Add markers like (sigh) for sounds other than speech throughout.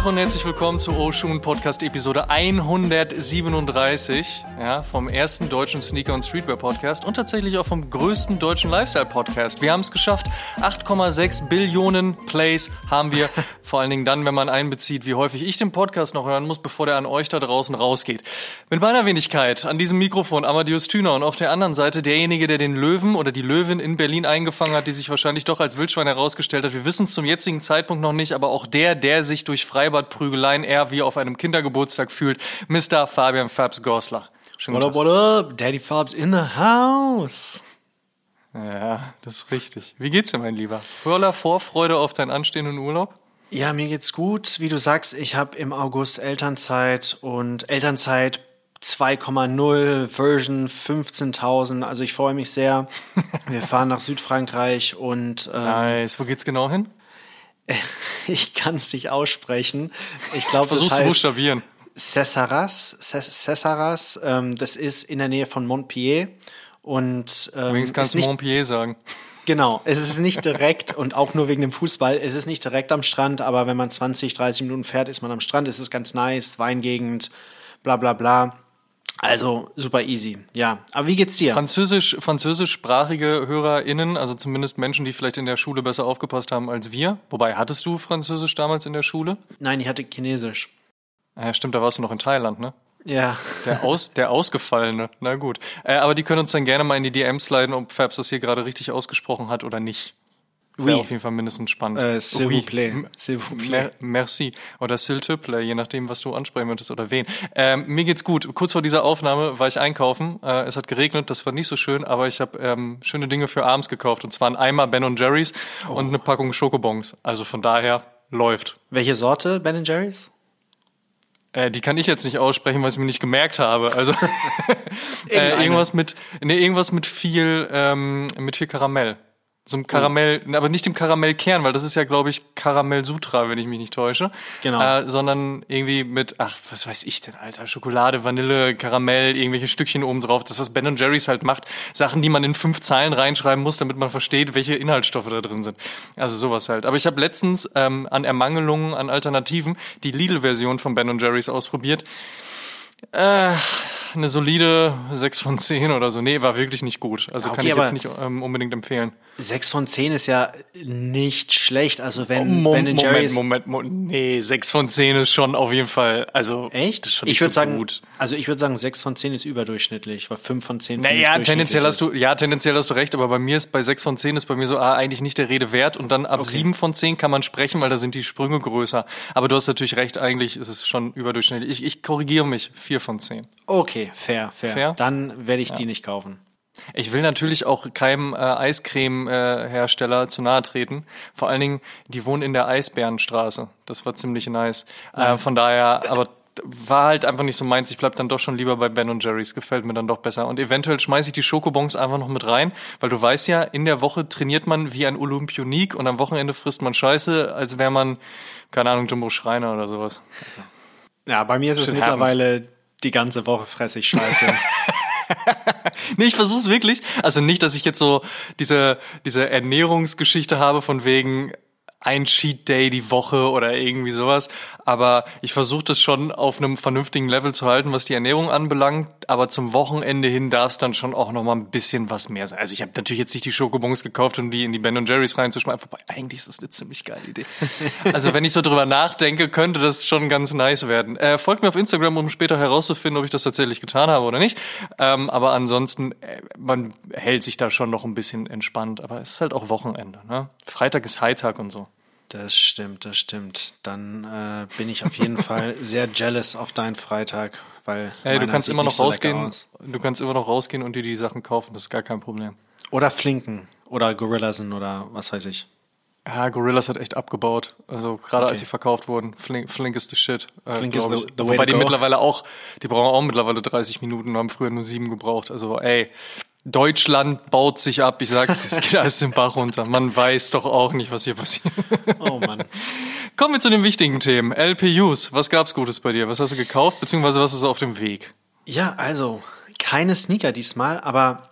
Tag und herzlich willkommen zu Oshun Podcast Episode 137, ja, vom ersten deutschen Sneaker- und Streetwear-Podcast und tatsächlich auch vom größten deutschen Lifestyle-Podcast. Wir haben es geschafft. 8,6 Billionen Plays haben wir. (laughs) Vor allen Dingen dann, wenn man einbezieht, wie häufig ich den Podcast noch hören muss, bevor der an euch da draußen rausgeht. Mit meiner Wenigkeit an diesem Mikrofon Amadeus Thüner und auf der anderen Seite derjenige, der den Löwen oder die Löwin in Berlin eingefangen hat, die sich wahrscheinlich doch als Wildschwein herausgestellt hat. Wir wissen es zum jetzigen Zeitpunkt noch nicht, aber auch der, der sich durch Freibadprügeleien eher wie auf einem Kindergeburtstag fühlt, Mr. Fabian Fabs Goslar. Schönen what up, what up? Daddy Fabs in the house. Ja, das ist richtig. Wie geht's dir, mein Lieber? Voller Vorfreude auf deinen anstehenden Urlaub? Ja, mir geht's gut. Wie du sagst, ich habe im August Elternzeit und Elternzeit 2,0 Version 15.000. Also ich freue mich sehr. Wir fahren nach Südfrankreich und ähm, nice. Wo geht's genau hin? (laughs) ich kann es nicht aussprechen. Ich glaube, das heißt zu buchstabieren. Cessaras. Cessaras. Ähm, das ist in der Nähe von Montpellier. Und, ähm, Übrigens kannst du Montpellier sagen. Genau, es ist nicht (laughs) direkt und auch nur wegen dem Fußball. Es ist nicht direkt am Strand, aber wenn man 20, 30 Minuten fährt, ist man am Strand. Es ist ganz nice, Weingegend, bla bla bla. Also super easy, ja. Aber wie geht's dir? Französisch, französischsprachige HörerInnen, also zumindest Menschen, die vielleicht in der Schule besser aufgepasst haben als wir. Wobei, hattest du Französisch damals in der Schule? Nein, ich hatte Chinesisch. Ja, stimmt, da warst du noch in Thailand, ne? Ja. Der, Aus, der Ausgefallene, na gut. Äh, aber die können uns dann gerne mal in die DMs leiten, ob Fabs das hier gerade richtig ausgesprochen hat oder nicht. Wäre oui. auf jeden Fall mindestens spannend. Äh, s'il vous plaît. S'il vous plaît. merci. Oder s'il te plaît, je nachdem, was du ansprechen möchtest oder wen. Ähm, mir geht's gut. Kurz vor dieser Aufnahme war ich einkaufen. Äh, es hat geregnet, das war nicht so schön, aber ich habe ähm, schöne Dinge für abends gekauft. Und zwar ein Eimer Ben Jerry's oh. und eine Packung Schokobons. Also von daher läuft. Welche Sorte Ben Jerry's? Äh, die kann ich jetzt nicht aussprechen, weil ich mir nicht gemerkt habe. Also (laughs) äh, irgendwas mit, nee, irgendwas mit viel, ähm, mit viel Karamell. So ein Karamell, oh. aber nicht dem Karamellkern, weil das ist ja, glaube ich, Karamell Sutra, wenn ich mich nicht täusche. Genau. Äh, sondern irgendwie mit, ach, was weiß ich denn, Alter, Schokolade, Vanille, Karamell, irgendwelche Stückchen oben drauf. Das, was Ben Jerry's halt macht. Sachen, die man in fünf Zeilen reinschreiben muss, damit man versteht, welche Inhaltsstoffe da drin sind. Also sowas halt. Aber ich habe letztens ähm, an Ermangelungen, an Alternativen die Lidl-Version von Ben Jerry's ausprobiert. Äh, eine solide 6 von 10 oder so. Nee, war wirklich nicht gut. Also okay, kann ich jetzt nicht ähm, unbedingt empfehlen. 6 von 10 ist ja nicht schlecht. Also wenn oh, Ben Jerry's Moment, Moment, Moment, nee, 6 von 10 ist schon auf jeden Fall, also echt? Das ist schon ich würde so sagen, gut. also ich würde sagen, 6 von 10 ist überdurchschnittlich, weil 5 von 10 Naja, tendenziell hast du, ja, tendenziell hast du recht, aber bei mir ist bei 6 von 10 ist bei mir so ah, eigentlich nicht der Rede wert und dann ab okay. 7 von 10 kann man sprechen, weil da sind die Sprünge größer. Aber du hast natürlich recht, eigentlich ist es schon überdurchschnittlich. Ich, ich korrigiere mich, 4 von 10. Okay, fair, fair. fair? Dann werde ich ja. die nicht kaufen. Ich will natürlich auch keinem äh, Eiscreme-Hersteller äh, zu nahe treten. Vor allen Dingen, die wohnen in der Eisbärenstraße. Das war ziemlich nice. Äh, von daher, aber war halt einfach nicht so meins. Ich bleib dann doch schon lieber bei Ben und Jerry's. Gefällt mir dann doch besser. Und eventuell schmeiße ich die Schokobons einfach noch mit rein, weil du weißt ja, in der Woche trainiert man wie ein Olympionik und am Wochenende frisst man Scheiße, als wäre man, keine Ahnung, Jumbo Schreiner oder sowas. Ja, bei mir ist Schön es mittlerweile die ganze Woche fresse ich Scheiße. (laughs) (laughs) nee, ich versuch's wirklich. Also nicht, dass ich jetzt so diese, diese Ernährungsgeschichte habe von wegen, ein Cheat Day die Woche oder irgendwie sowas. Aber ich versuche das schon auf einem vernünftigen Level zu halten, was die Ernährung anbelangt. Aber zum Wochenende hin darf es dann schon auch noch mal ein bisschen was mehr sein. Also ich habe natürlich jetzt nicht die Schokobons gekauft, um die in die Ben Jerry's reinzuschmeißen. Wobei eigentlich ist das eine ziemlich geile Idee. (laughs) Also wenn ich so drüber nachdenke, könnte das schon ganz nice werden. Äh, folgt mir auf Instagram, um später herauszufinden, ob ich das tatsächlich getan habe oder nicht. Ähm, aber ansonsten, äh, man hält sich da schon noch ein bisschen entspannt. Aber es ist halt auch Wochenende. Ne? Freitag ist Hightag und so. Das stimmt, das stimmt. Dann äh, bin ich auf jeden (laughs) Fall sehr jealous auf deinen Freitag, weil hey, du kannst immer noch so rausgehen. Du kannst immer noch rausgehen und dir die Sachen kaufen. Das ist gar kein Problem. Oder Flinken oder Gorillasen oder was weiß ich. Ja, Gorillas hat echt abgebaut. Also gerade okay. als sie verkauft wurden, Flink, Flink ist the shit. Äh, Flink ist the, the Wobei die mittlerweile auch, die brauchen auch mittlerweile 30 Minuten, haben früher nur sieben gebraucht. Also ey, Deutschland baut sich ab. Ich sag's, es geht (laughs) alles den Bach runter. Man weiß doch auch nicht, was hier passiert. Oh Mann. Kommen wir zu den wichtigen Themen. LPUs. Was gab's Gutes bei dir? Was hast du gekauft? Beziehungsweise was ist auf dem Weg? Ja, also keine Sneaker diesmal, aber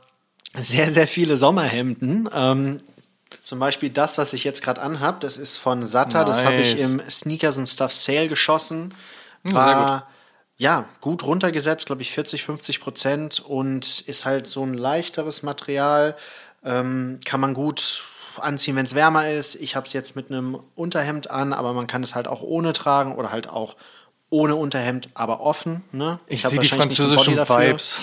sehr, sehr viele Sommerhemden. Ähm, Zum Beispiel das, was ich jetzt gerade anhab, das ist von Satta. Das habe ich Nice. im Sneakers and Stuff Sale geschossen. sehr War ja gut runtergesetzt, glaube ich 40, 50 Prozent und ist halt so ein leichteres Material. Ähm, kann man gut anziehen, wenn es wärmer ist. Ich habe es jetzt mit einem Unterhemd an, aber man kann es halt auch ohne tragen oder halt auch ohne Unterhemd, aber offen. Ne? Ich hab sehe die französischen. Vibes.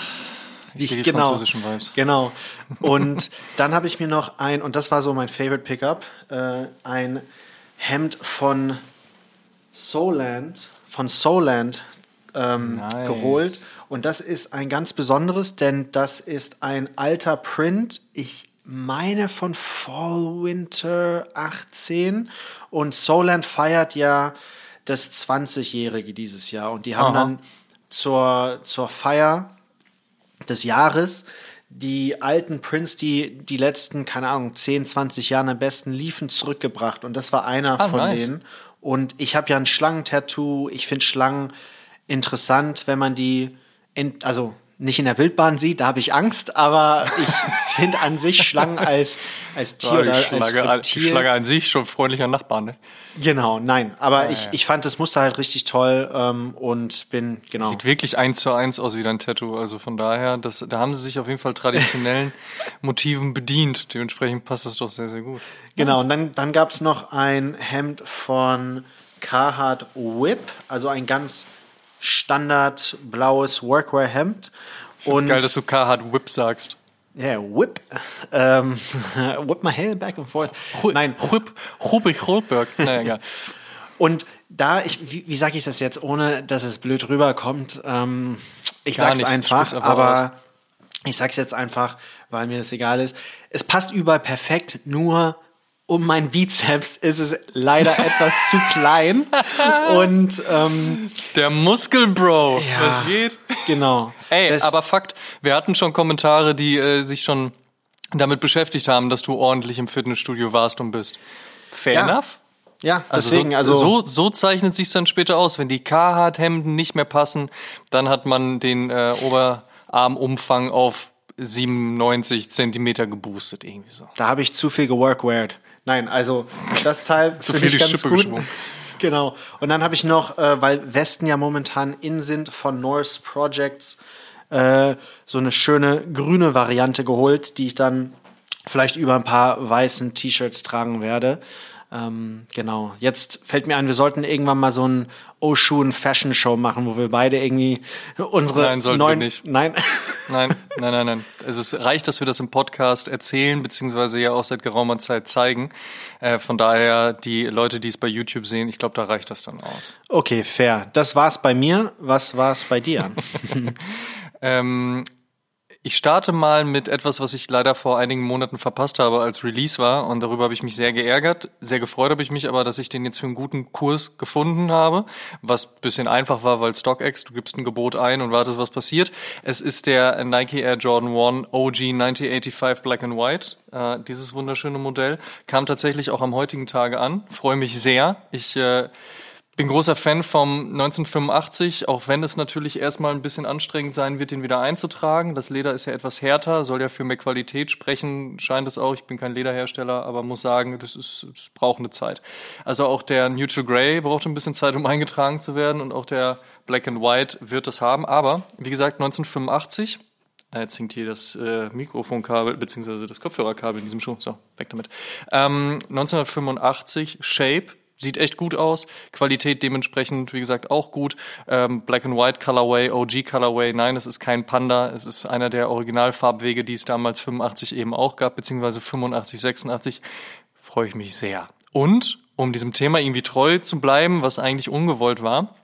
Ich sehe die genau, französischen Vibes. Genau. (laughs) Und dann habe ich mir noch ein, und das war so mein Favorite Pickup, äh, ein Hemd von Soland, von Soland ähm, Nice. geholt. Und das ist ein ganz besonderes, denn das ist ein alter Print. Ich meine von Fall Winter 18. Und Soland feiert ja das 20-Jährige dieses Jahr. Und die haben Aha. dann zur, zur Feier des Jahres die alten Prints, die die letzten, keine Ahnung, 10, 20 Jahre am besten liefen, zurückgebracht. Und das war einer Ah, von nice. denen. Und ich habe ja ein Schlangentattoo. Ich finde Schlangen interessant, wenn man die, in, also nicht in der Wildbahn sieht, da habe ich Angst, aber ich (laughs) finde an sich Schlangen als, als Tier Ja, oder als Schlange, an- die Reptil. Schlange an sich schon freundlicher Nachbar, ne? Genau, nein. Aber ich, ja. ich fand das Muster halt richtig toll ähm, und bin, genau. Sieht wirklich eins zu eins aus wie dein Tattoo. Also von daher, das, da haben sie sich auf jeden Fall traditionellen (laughs) Motiven bedient. Dementsprechend passt das doch sehr, sehr gut. Genau, und dann, dann gab es noch ein Hemd von Carhartt Whip, also ein ganz standard blaues Workwear-Hemd. Und Und geil, dass du Carhartt Whip sagst. ja, Whip, ähm, (laughs) whip my hair back and forth. Nein, Whip, Rubik Holberg. Naja, egal. (laughs) und da, ich, wie, wie sage ich das jetzt, ohne dass es blöd rüberkommt? Ähm, ich Gar sag's nicht, einfach, sprich's einfach aber ich sag's jetzt einfach, weil mir das egal ist. Es passt überall perfekt, nur um mein Bizeps ist es leider (laughs) etwas zu klein. Und ähm, Der Muskelbro. Ja. Was geht? genau. Ey, Das- aber Fakt, wir hatten schon Kommentare, die äh, sich schon damit beschäftigt haben, dass du ordentlich im Fitnessstudio warst und bist. Fair Ja. enough. ja, Also, deswegen, so, also so, so zeichnet sich dann später aus. Wenn die Carhartt-Hemden nicht mehr passen, dann hat man den äh, Oberarmumfang auf 97 Zentimeter geboostet, irgendwie so. da habe ich zu viel geworkwared. Nein, also das Teil Zu finde viel ich ganz Schippe gut. geschwungen. (laughs) Genau. Und dann habe ich noch, äh, weil Westen ja momentan in sind von Norse Projects, äh, so eine schöne grüne Variante geholt, die ich dann vielleicht über ein paar weißen T-Shirts tragen werde. Ähm, genau. Jetzt fällt mir ein, wir sollten irgendwann mal so ein Oshun Fashion Show machen, wo wir beide irgendwie unsere Nein, sollten wir neuen. nicht. Nein. Nein, (laughs) nein, nein, nein. Es reicht, dass wir das im Podcast erzählen, beziehungsweise ja auch seit geraumer Zeit zeigen. Äh, von daher, die Leute, die es bei YouTube sehen, ich glaube, da reicht das dann aus. Okay, fair. Das war's bei mir. Was war's bei dir? (laughs) (laughs) Ähm, ich starte mal mit etwas, was ich leider vor einigen Monaten verpasst habe, als Release war. Und darüber habe ich mich sehr geärgert. Sehr gefreut habe ich mich aber, dass ich den jetzt für einen guten Kurs gefunden habe. Was ein bisschen einfach war, weil StockX, du gibst ein Gebot ein und wartest, was passiert. Es ist der Nike Air Jordan 1 OG 1985 Black and White. Äh, dieses wunderschöne Modell kam tatsächlich auch am heutigen Tage an. Freue mich sehr. Ich äh, bin großer Fan vom 1985, auch wenn es natürlich erstmal ein bisschen anstrengend sein wird, den wieder einzutragen. Das Leder ist ja etwas härter, soll ja für mehr Qualität sprechen, scheint es auch. Ich bin kein Lederhersteller, aber muss sagen, das, ist, das braucht eine Zeit. Also auch der Neutral Grey braucht ein bisschen Zeit, um eingetragen zu werden und auch der Black and White wird das haben. Aber wie gesagt, 1985 äh, Jetzt hängt hier das äh, Mikrofonkabel beziehungsweise das Kopfhörerkabel in diesem Schuh. So, weg damit. Ähm, 1985 Shape sieht echt gut aus. Qualität dementsprechend, wie gesagt, auch gut. Ähm, Black and White Colorway, OG Colorway. Nein, es ist kein Panda. Es ist einer der Originalfarbwege, die es damals 85 eben auch gab, beziehungsweise 85, 86. Freue ich mich sehr. Und um diesem Thema irgendwie treu zu bleiben, was eigentlich ungewollt war,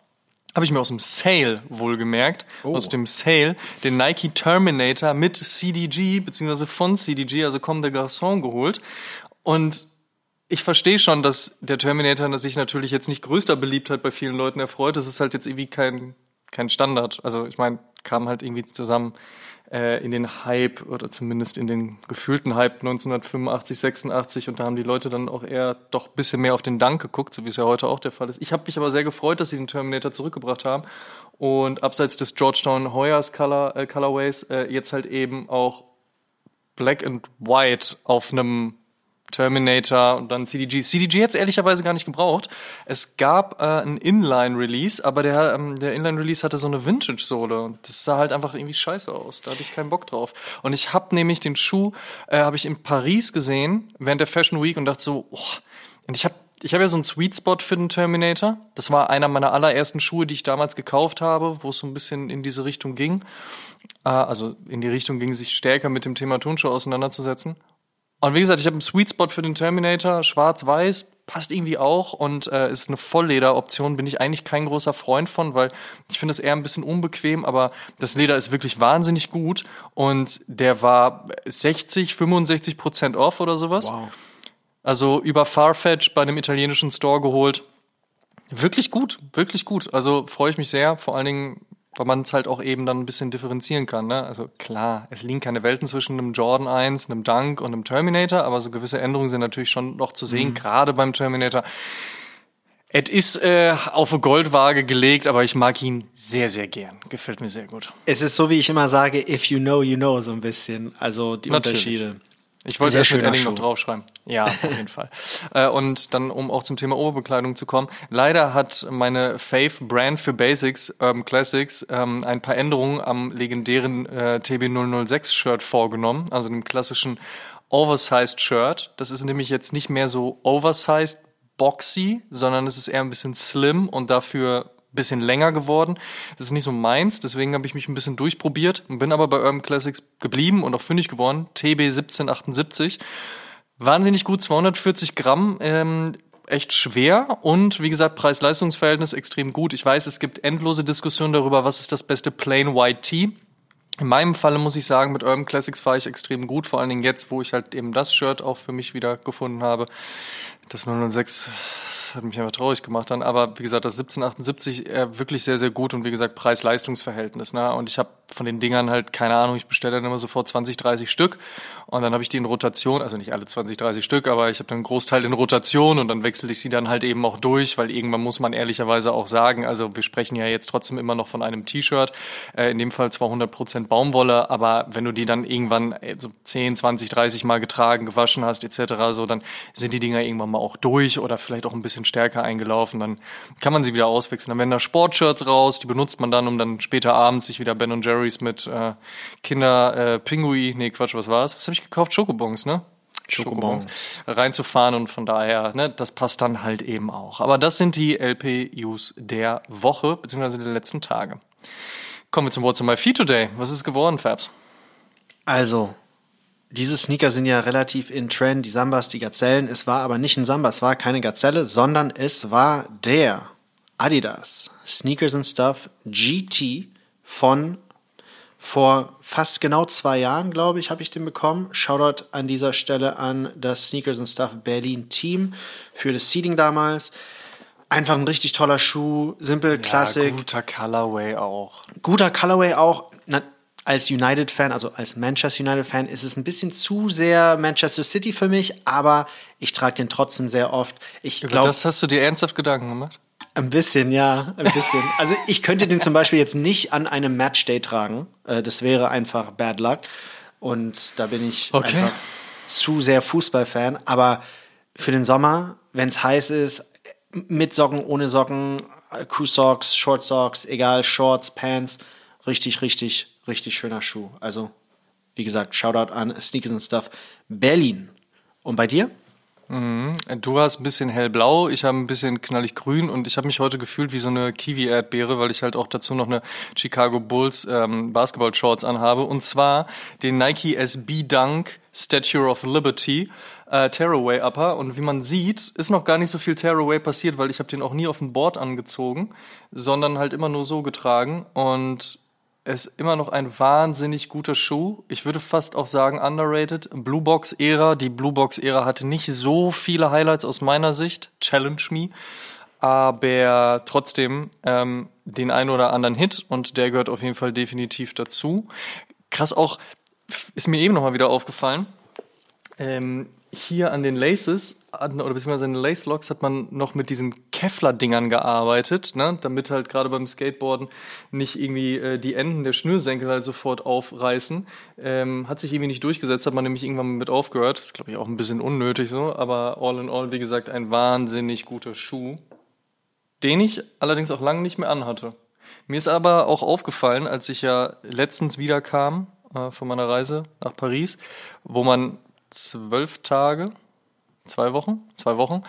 habe ich mir aus dem Sale wohlgemerkt, aus dem Sale den Nike Terminator mit CDG, beziehungsweise von CDG, also Comme des Garçons geholt. Und ich verstehe schon, dass der Terminator sich natürlich jetzt nicht größter Beliebtheit bei vielen Leuten erfreut. Das ist halt jetzt irgendwie kein, kein Standard. Also ich meine, kam halt irgendwie zusammen äh, in den Hype oder zumindest in den gefühlten Hype 1985, 86 und da haben die Leute dann auch eher doch ein bisschen mehr auf den Dank geguckt, so wie es ja heute auch der Fall ist. Ich habe mich aber sehr gefreut, dass sie den Terminator zurückgebracht haben und abseits des Georgetown Hoyas Color, äh, Colorways äh, jetzt halt eben auch Black and White auf einem Terminator und dann CDG. CDG es ehrlicherweise gar nicht gebraucht. Es gab äh, ein Inline-Release, aber der, ähm, der Inline-Release hatte so eine Vintage-Sohle das sah halt einfach irgendwie scheiße aus. Da hatte ich keinen Bock drauf. Und ich habe nämlich den Schuh, äh, habe ich in Paris gesehen während der Fashion Week und dachte so, oh, und ich habe ich habe ja so einen Sweet Spot für den Terminator. Das war einer meiner allerersten Schuhe, die ich damals gekauft habe, wo es so ein bisschen in diese Richtung ging. Äh, also in die Richtung ging, sich stärker mit dem Thema Turnschuhe auseinanderzusetzen. Und wie gesagt, ich habe einen Sweet Spot für den Terminator, schwarz-weiß, passt irgendwie auch und äh, ist eine Vollleder-Option, bin ich eigentlich kein großer Freund von, weil ich finde es eher ein bisschen unbequem, aber das Leder ist wirklich wahnsinnig gut und der war 60, 65 Prozent off oder sowas. Wow. Also über Farfetch bei einem italienischen Store geholt. Wirklich gut, wirklich gut. Also freue ich mich sehr. Vor allen Dingen weil man es halt auch eben dann ein bisschen differenzieren kann. Ne? Also klar, es liegen keine Welten zwischen einem Jordan 1, einem Dunk und einem Terminator, aber so gewisse Änderungen sind natürlich schon noch zu sehen, mhm. gerade beim Terminator. Es ist äh, auf eine Goldwaage gelegt, aber ich mag ihn sehr, sehr gern. Gefällt mir sehr gut. Es ist so, wie ich immer sage, if you know, you know, so ein bisschen. Also die Natürlich. Unterschiede. Ich wollte erst mit Edding noch draufschreiben. Ja, auf jeden Fall. (laughs) Äh, und dann, um auch zum Thema Oberbekleidung zu kommen. Leider hat meine Faith Brand für Basics ähm, Classics ähm, ein paar Änderungen am legendären äh, TB006 Shirt vorgenommen, also dem klassischen Oversized Shirt. Das ist nämlich jetzt nicht mehr so oversized boxy, sondern es ist eher ein bisschen slim und dafür bisschen länger geworden. Das ist nicht so meins, deswegen habe ich mich ein bisschen durchprobiert und bin aber bei Urban Classics geblieben und auch fündig geworden. TB 1778. Wahnsinnig gut, 240 Gramm. Ähm, echt schwer und wie gesagt, Preis-Leistungs-Verhältnis extrem gut. Ich weiß, es gibt endlose Diskussionen darüber, was ist das beste Plain White Tee. In meinem Falle muss ich sagen, mit Urban Classics fahre ich extrem gut, vor allen Dingen jetzt, wo ich halt eben das Shirt auch für mich wieder gefunden habe. Das 006 das hat mich einfach traurig gemacht dann. Aber wie gesagt, das 1778 äh, wirklich sehr, sehr gut und wie gesagt, Preis-Leistungs-Verhältnis. Ne? Und ich habe von den Dingern halt, keine Ahnung, ich bestelle dann immer sofort 20, 30 Stück und dann habe ich die in Rotation, also nicht alle 20, 30 Stück, aber ich habe dann einen Großteil in Rotation und dann wechsle ich sie dann halt eben auch durch, weil irgendwann muss man ehrlicherweise auch sagen, also wir sprechen ja jetzt trotzdem immer noch von einem T-Shirt, äh, in dem Fall zwar 100% Baumwolle, aber wenn du die dann irgendwann äh, so 10, 20, 30 Mal getragen, gewaschen hast etc., so, dann sind die Dinger irgendwann mal auch durch oder vielleicht auch ein bisschen stärker eingelaufen, dann kann man sie wieder auswechseln. Dann werden da Sportshirts raus, die benutzt man dann, um dann später abends sich wieder Ben Jerry's mit äh, Kinder äh, Pingui, nee Quatsch, was war's? Was habe ich gekauft? Schokobons, ne? Schokobons reinzufahren und von daher, ne, das passt dann halt eben auch. Aber das sind die LPUs der Woche, beziehungsweise der letzten Tage. Kommen wir zum Wort zum My Feed Today. Was ist geworden, Fabs? Also, diese Sneaker sind ja relativ in Trend, die Sambas, die Gazellen. Es war aber nicht ein Samba, es war keine Gazelle, sondern es war der Adidas Sneakers and Stuff GT von vor fast genau zwei Jahren, glaube ich, habe ich den bekommen. Shoutout an dieser Stelle an das Sneakers and Stuff Berlin Team für das Seeding damals. Einfach ein richtig toller Schuh, simpel, ja, Guter Colorway auch. Guter Colorway auch. Na, als United-Fan, also als Manchester United-Fan, ist es ein bisschen zu sehr Manchester City für mich, aber ich trage den trotzdem sehr oft. Ich glaube, das hast du dir ernsthaft Gedanken gemacht? Ein bisschen, ja, ein bisschen. Also ich könnte den zum Beispiel jetzt nicht an einem Matchday tragen. Äh, das wäre einfach Bad Luck. Und da bin ich okay. einfach zu sehr Fußballfan. Aber für den Sommer, wenn es heiß ist, mit Socken, ohne Socken, Crew Socks, Short Socks, egal, Shorts, Pants, richtig, richtig richtig schöner Schuh. Also, wie gesagt, Shoutout an Sneakers and Stuff Berlin. Und bei dir? Mhm. Du hast ein bisschen hellblau, ich habe ein bisschen knallig grün und ich habe mich heute gefühlt wie so eine Kiwi-Erdbeere, weil ich halt auch dazu noch eine Chicago Bulls ähm, Basketball-Shorts anhabe. Und zwar den Nike SB Dunk Statue of Liberty äh, Tearaway Upper. Und wie man sieht, ist noch gar nicht so viel Tearaway passiert, weil ich habe den auch nie auf dem Board angezogen, sondern halt immer nur so getragen. Und ist immer noch ein wahnsinnig guter Schuh. Ich würde fast auch sagen underrated. Blue Box Ära. Die Blue Box Ära hatte nicht so viele Highlights aus meiner Sicht. Challenge me. Aber trotzdem ähm, den einen oder anderen Hit und der gehört auf jeden Fall definitiv dazu. Krass auch, ist mir eben nochmal wieder aufgefallen. Ähm, hier an den Laces, oder beziehungsweise an den Lace Locks hat man noch mit diesen Kevlar-Dingern gearbeitet, ne? damit halt gerade beim Skateboarden nicht irgendwie äh, die Enden der Schnürsenkel halt sofort aufreißen. Ähm, hat sich irgendwie nicht durchgesetzt, hat man nämlich irgendwann mit aufgehört. Das ist, glaube ich, auch ein bisschen unnötig so, aber all in all, wie gesagt, ein wahnsinnig guter Schuh, den ich allerdings auch lange nicht mehr anhatte. Mir ist aber auch aufgefallen, als ich ja letztens wiederkam äh, von meiner Reise nach Paris, wo man zwölf Tage, zwei Wochen, zwei Wochen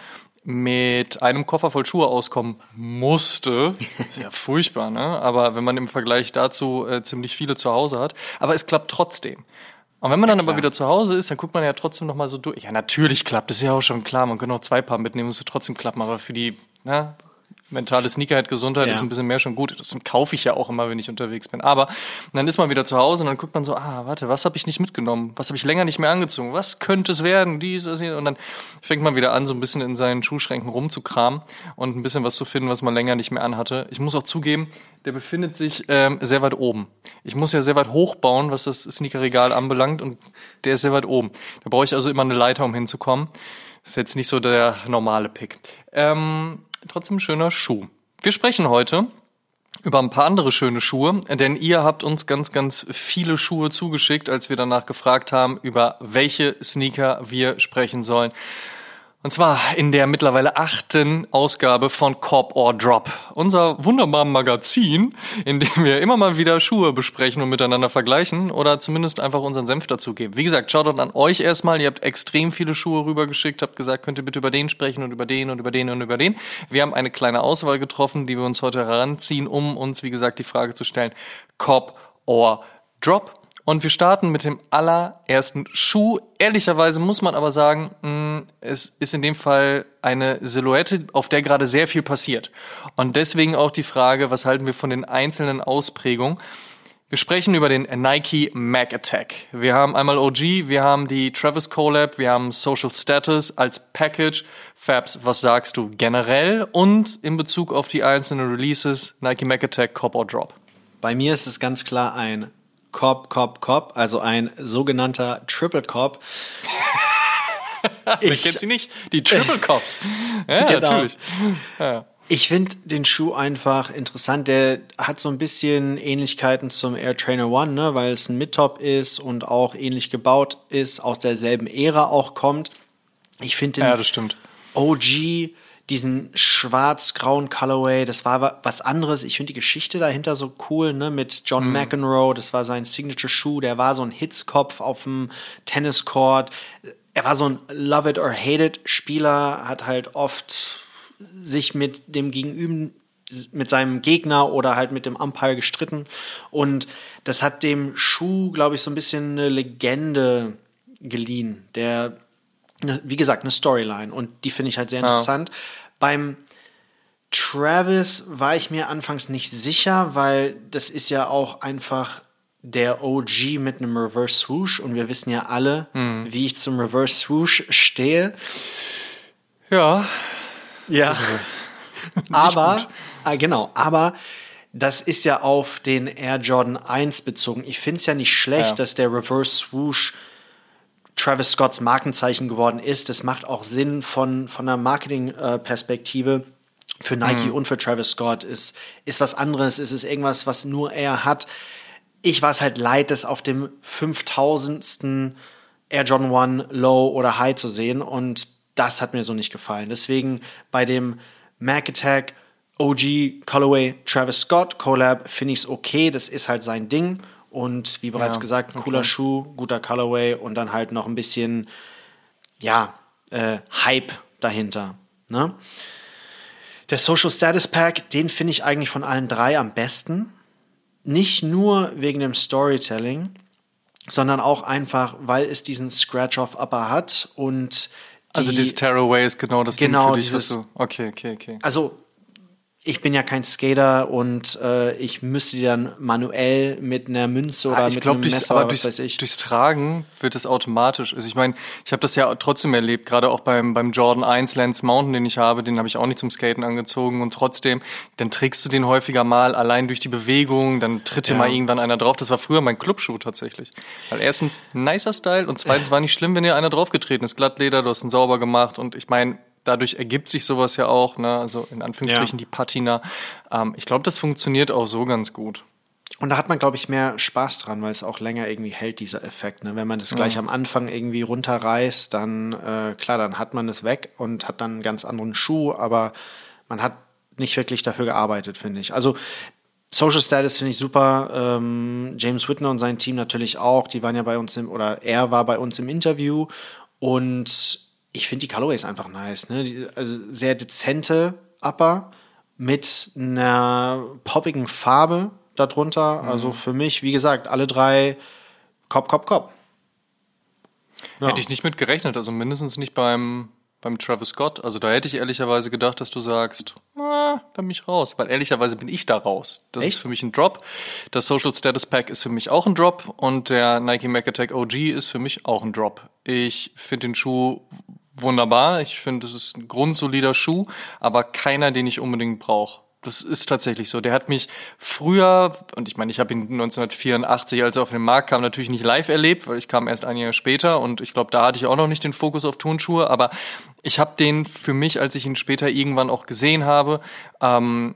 mit einem Koffer voll Schuhe auskommen musste. Ist ja furchtbar, ne? Aber wenn man im Vergleich dazu äh, ziemlich viele zu Hause hat. Aber es klappt trotzdem. Und wenn man ja, dann klar. aber wieder zu Hause ist, dann guckt man ja trotzdem noch mal so durch. Ja, natürlich klappt. Das ist ja auch schon klar. Man könnte auch zwei Paar mitnehmen, es wird trotzdem klappen. Aber für die, na, mentale Sneakerheit, Gesundheit ja. ist ein bisschen mehr schon gut. Das kaufe ich ja auch immer, wenn ich unterwegs bin. Aber dann ist man wieder zu Hause und dann guckt man so, ah, warte, was habe ich nicht mitgenommen? Was habe ich länger nicht mehr angezogen? Was könnte es werden? Dies, das, hier. Und dann fängt man wieder an, so ein bisschen in seinen Schuhschränken rumzukramen und ein bisschen was zu finden, was man länger nicht mehr anhatte. Ich muss auch zugeben, der befindet sich ähm, sehr weit oben. Ich muss ja sehr weit hochbauen, was das Sneakerregal anbelangt und der ist sehr weit oben. Da brauche ich also immer eine Leiter, um hinzukommen. Das ist jetzt nicht so der normale Pick. Ähm, trotzdem schöner Schuh. Wir sprechen heute über ein paar andere schöne Schuhe, denn ihr habt uns ganz, ganz viele Schuhe zugeschickt, als wir danach gefragt haben, über welche Sneaker wir sprechen sollen. Und zwar in der mittlerweile achten Ausgabe von Cop or Drop. Unser wunderbares Magazin, in dem wir immer mal wieder Schuhe besprechen und miteinander vergleichen oder zumindest einfach unseren Senf dazu geben. Wie gesagt, schaut an euch erstmal. Ihr habt extrem viele Schuhe rübergeschickt, habt gesagt, könnt ihr bitte über den sprechen und über den und über den und über den. Wir haben eine kleine Auswahl getroffen, die wir uns heute heranziehen, um uns, wie gesagt, die Frage zu stellen, Cop or Drop. Und wir starten mit dem allerersten Schuh. Ehrlicherweise muss man aber sagen, mm, es ist in dem Fall eine Silhouette, auf der gerade sehr viel passiert. Und deswegen auch die Frage, was halten wir von den einzelnen Ausprägungen? Wir sprechen über den Nike Mac Attack. Wir haben einmal OG, wir haben die Travis Collab, wir haben Social Status als Package. Fabs, was sagst du generell und in Bezug auf die einzelnen Releases Nike Mac Attack, Cop or Drop? Bei mir ist es ganz klar ein Cop, Cop, Cop, also ein sogenannter Triple Cop. (laughs) ich kennt sie nicht, die Triple Cops. (laughs) Ja, genau. natürlich. Ja. Ich finde den Schuh einfach interessant. Der hat so ein bisschen Ähnlichkeiten zum Air Trainer One, ne, weil es ein Mid-Top ist und auch ähnlich gebaut ist, aus derselben Ära auch kommt. Ich finde den ja, OG diesen schwarz-grauen Colorway, das war was anderes. Ich finde die Geschichte dahinter so cool, ne, mit John mhm. McEnroe, das war sein Signature-Schuh, der war so ein Hitzkopf auf dem Tenniscourt. Er war so ein Love it or hate it Spieler, hat halt oft sich mit dem Gegenüben mit seinem Gegner oder halt mit dem Umpire gestritten und das hat dem Schuh, glaube ich, so ein bisschen eine Legende geliehen. Der Ne, wie gesagt, eine Storyline und die finde ich halt sehr interessant. Ja. Beim Travis war ich mir anfangs nicht sicher, weil das ist ja auch einfach der OG mit einem Reverse Swoosh und wir wissen ja alle, mhm. wie ich zum Reverse Swoosh stehe. Ja. Ja. Also, (laughs) aber, äh, genau, aber das ist ja auf den Air Jordan 1 bezogen. Ich finde es ja nicht schlecht, ja. dass der Reverse Swoosh Travis Scotts Markenzeichen geworden ist. Das macht auch Sinn von, von einer Marketing-Perspektive. Für Nike mhm. und für Travis Scott ist, ist was anderes. Es ist irgendwas, was nur er hat. Ich war es halt leid, das auf dem 5000. Air John One Low oder High zu sehen und das hat mir so nicht gefallen. Deswegen bei dem Mac Attack OG Colorway Travis Scott Collab finde ich es okay. Das ist halt sein Ding. Und wie bereits ja, gesagt, cooler okay. Schuh, guter Colorway und dann halt noch ein bisschen, ja, äh, Hype dahinter. Ne? Der Social Status Pack, den finde ich eigentlich von allen drei am besten. Nicht nur wegen dem Storytelling, sondern auch einfach, weil es diesen Scratch-Off-Upper hat und also die, Also dieses Tearaway ist genau das genau Ding für dich. Dieses, so. Okay, okay, okay. Also ich bin ja kein Skater und äh, ich müsste die dann manuell mit einer Münze oder Ah, ich mit glaube, einem durchs, Messer aber was durchs, weiß ich. durchs Tragen wird es automatisch. Also ich meine, ich habe das ja trotzdem erlebt, gerade auch beim, beim Jordan 1 Lance Mountain, den ich habe, den habe ich auch nicht zum Skaten angezogen und trotzdem, dann trägst du den häufiger mal allein durch die Bewegung, dann tritt dir Ja. mal irgendwann einer drauf. Das war früher mein Clubschuh tatsächlich. Weil erstens, nicer Style und zweitens war nicht schlimm, wenn dir einer draufgetreten ist. Glattleder, du hast ihn sauber gemacht und ich meine, dadurch ergibt sich sowas ja auch, ne? also in Anführungsstrichen Ja. die Patina. Ähm, ich glaube, das funktioniert auch so ganz gut. Und da hat man, glaube ich, mehr Spaß dran, weil es auch länger irgendwie hält, dieser Effekt. Ne? Wenn man das gleich am Anfang irgendwie runterreißt, dann, äh, klar, dann hat man es weg und hat dann einen ganz anderen Schuh, aber man hat nicht wirklich dafür gearbeitet, finde ich. Also Social Status finde ich super. Ähm, James Whitner und sein Team natürlich auch. Die waren ja bei uns im, oder er war bei uns im Interview und ich finde die Colorways einfach nice. Ne? Die, also sehr dezente Upper mit einer poppigen Farbe darunter. Also für mich, wie gesagt, alle drei Kopf, Kopf, Kopf. Ja. Hätte ich nicht mit gerechnet, also mindestens nicht beim, beim Travis Scott. Also da hätte ich ehrlicherweise gedacht, dass du sagst, ah, da bin ich raus. Weil ehrlicherweise bin ich da raus. Das Echt? ist für mich ein Drop. Das Social Status Pack ist für mich auch ein Drop und der Nike Mac Attack OG ist für mich auch ein Drop. Ich finde den Schuh wunderbar. Ich finde, es ist ein grundsolider Schuh, aber keiner, den ich unbedingt brauche. Das ist tatsächlich so. Der hat mich früher, und ich meine, ich habe ihn 1984, als er auf den Markt kam, natürlich nicht live erlebt, weil ich kam erst ein Jahr später und ich glaube, da hatte ich auch noch nicht den Fokus auf Turnschuhe, aber ich habe den für mich, als ich ihn später irgendwann auch gesehen habe, ähm,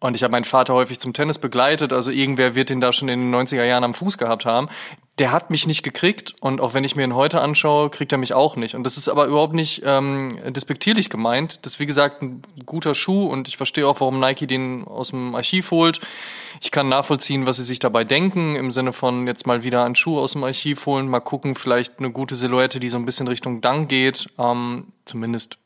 und ich habe meinen Vater häufig zum Tennis begleitet, also irgendwer wird den da schon in den 90er Jahren am Fuß gehabt haben. Der hat mich nicht gekriegt und auch wenn ich mir ihn heute anschaue, kriegt er mich auch nicht. Und das ist aber überhaupt nicht ähm, despektierlich gemeint. Das ist wie gesagt ein guter Schuh und ich verstehe auch, warum Nike den aus dem Archiv holt. Ich kann nachvollziehen, was sie sich dabei denken, im Sinne von jetzt mal wieder einen Schuh aus dem Archiv holen, mal gucken, vielleicht eine gute Silhouette, die so ein bisschen Richtung Dunk geht. Ähm, zumindest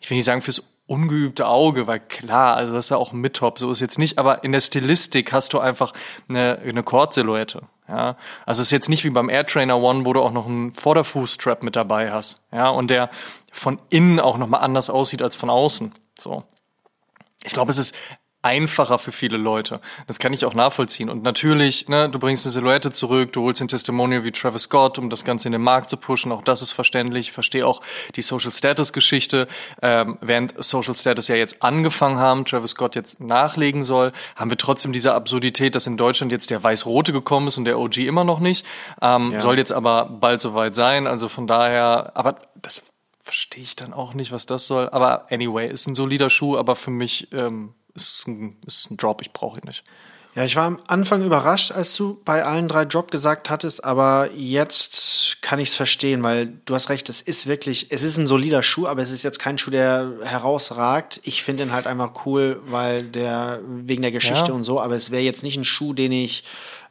ich will nicht sagen fürs ungeübte Auge, weil klar, also das ist ja auch ein Mid-Top, so ist jetzt nicht, aber in der Stilistik hast du einfach eine, eine Chord-Silhouette. Ja, also es ist jetzt nicht wie beim Air Trainer One, wo du auch noch einen Vorderfußstrap mit dabei hast. Ja, und der von innen auch nochmal anders aussieht als von außen. So. Ich glaube, es ist einfacher für viele Leute. Das kann ich auch nachvollziehen. Und natürlich, ne, du bringst eine Silhouette zurück, du holst ein Testimonial wie Travis Scott, um das Ganze in den Markt zu pushen. Auch das ist verständlich. Ich verstehe auch die Social Status Geschichte. Ähm, während Social Status ja jetzt angefangen haben, Travis Scott jetzt nachlegen soll, haben wir trotzdem diese Absurdität, dass in Deutschland jetzt der Weiß-Rote gekommen ist und der OG immer noch nicht. Ähm, Ja. Soll jetzt aber bald soweit sein. Also von daher, aber das verstehe ich dann auch nicht, was das soll. Aber anyway, ist ein solider Schuh, aber für mich ähm, ist ein, ist ein Drop, ich brauche ihn nicht. Ja, ich war am Anfang überrascht, als du bei allen drei Drop gesagt hattest, aber jetzt kann ich es verstehen, weil du hast recht, es ist wirklich, es ist ein solider Schuh, aber es ist jetzt kein Schuh, der herausragt. Ich finde ihn halt einfach cool, weil der wegen der Geschichte Ja. und so, aber es wäre jetzt nicht ein Schuh, den ich,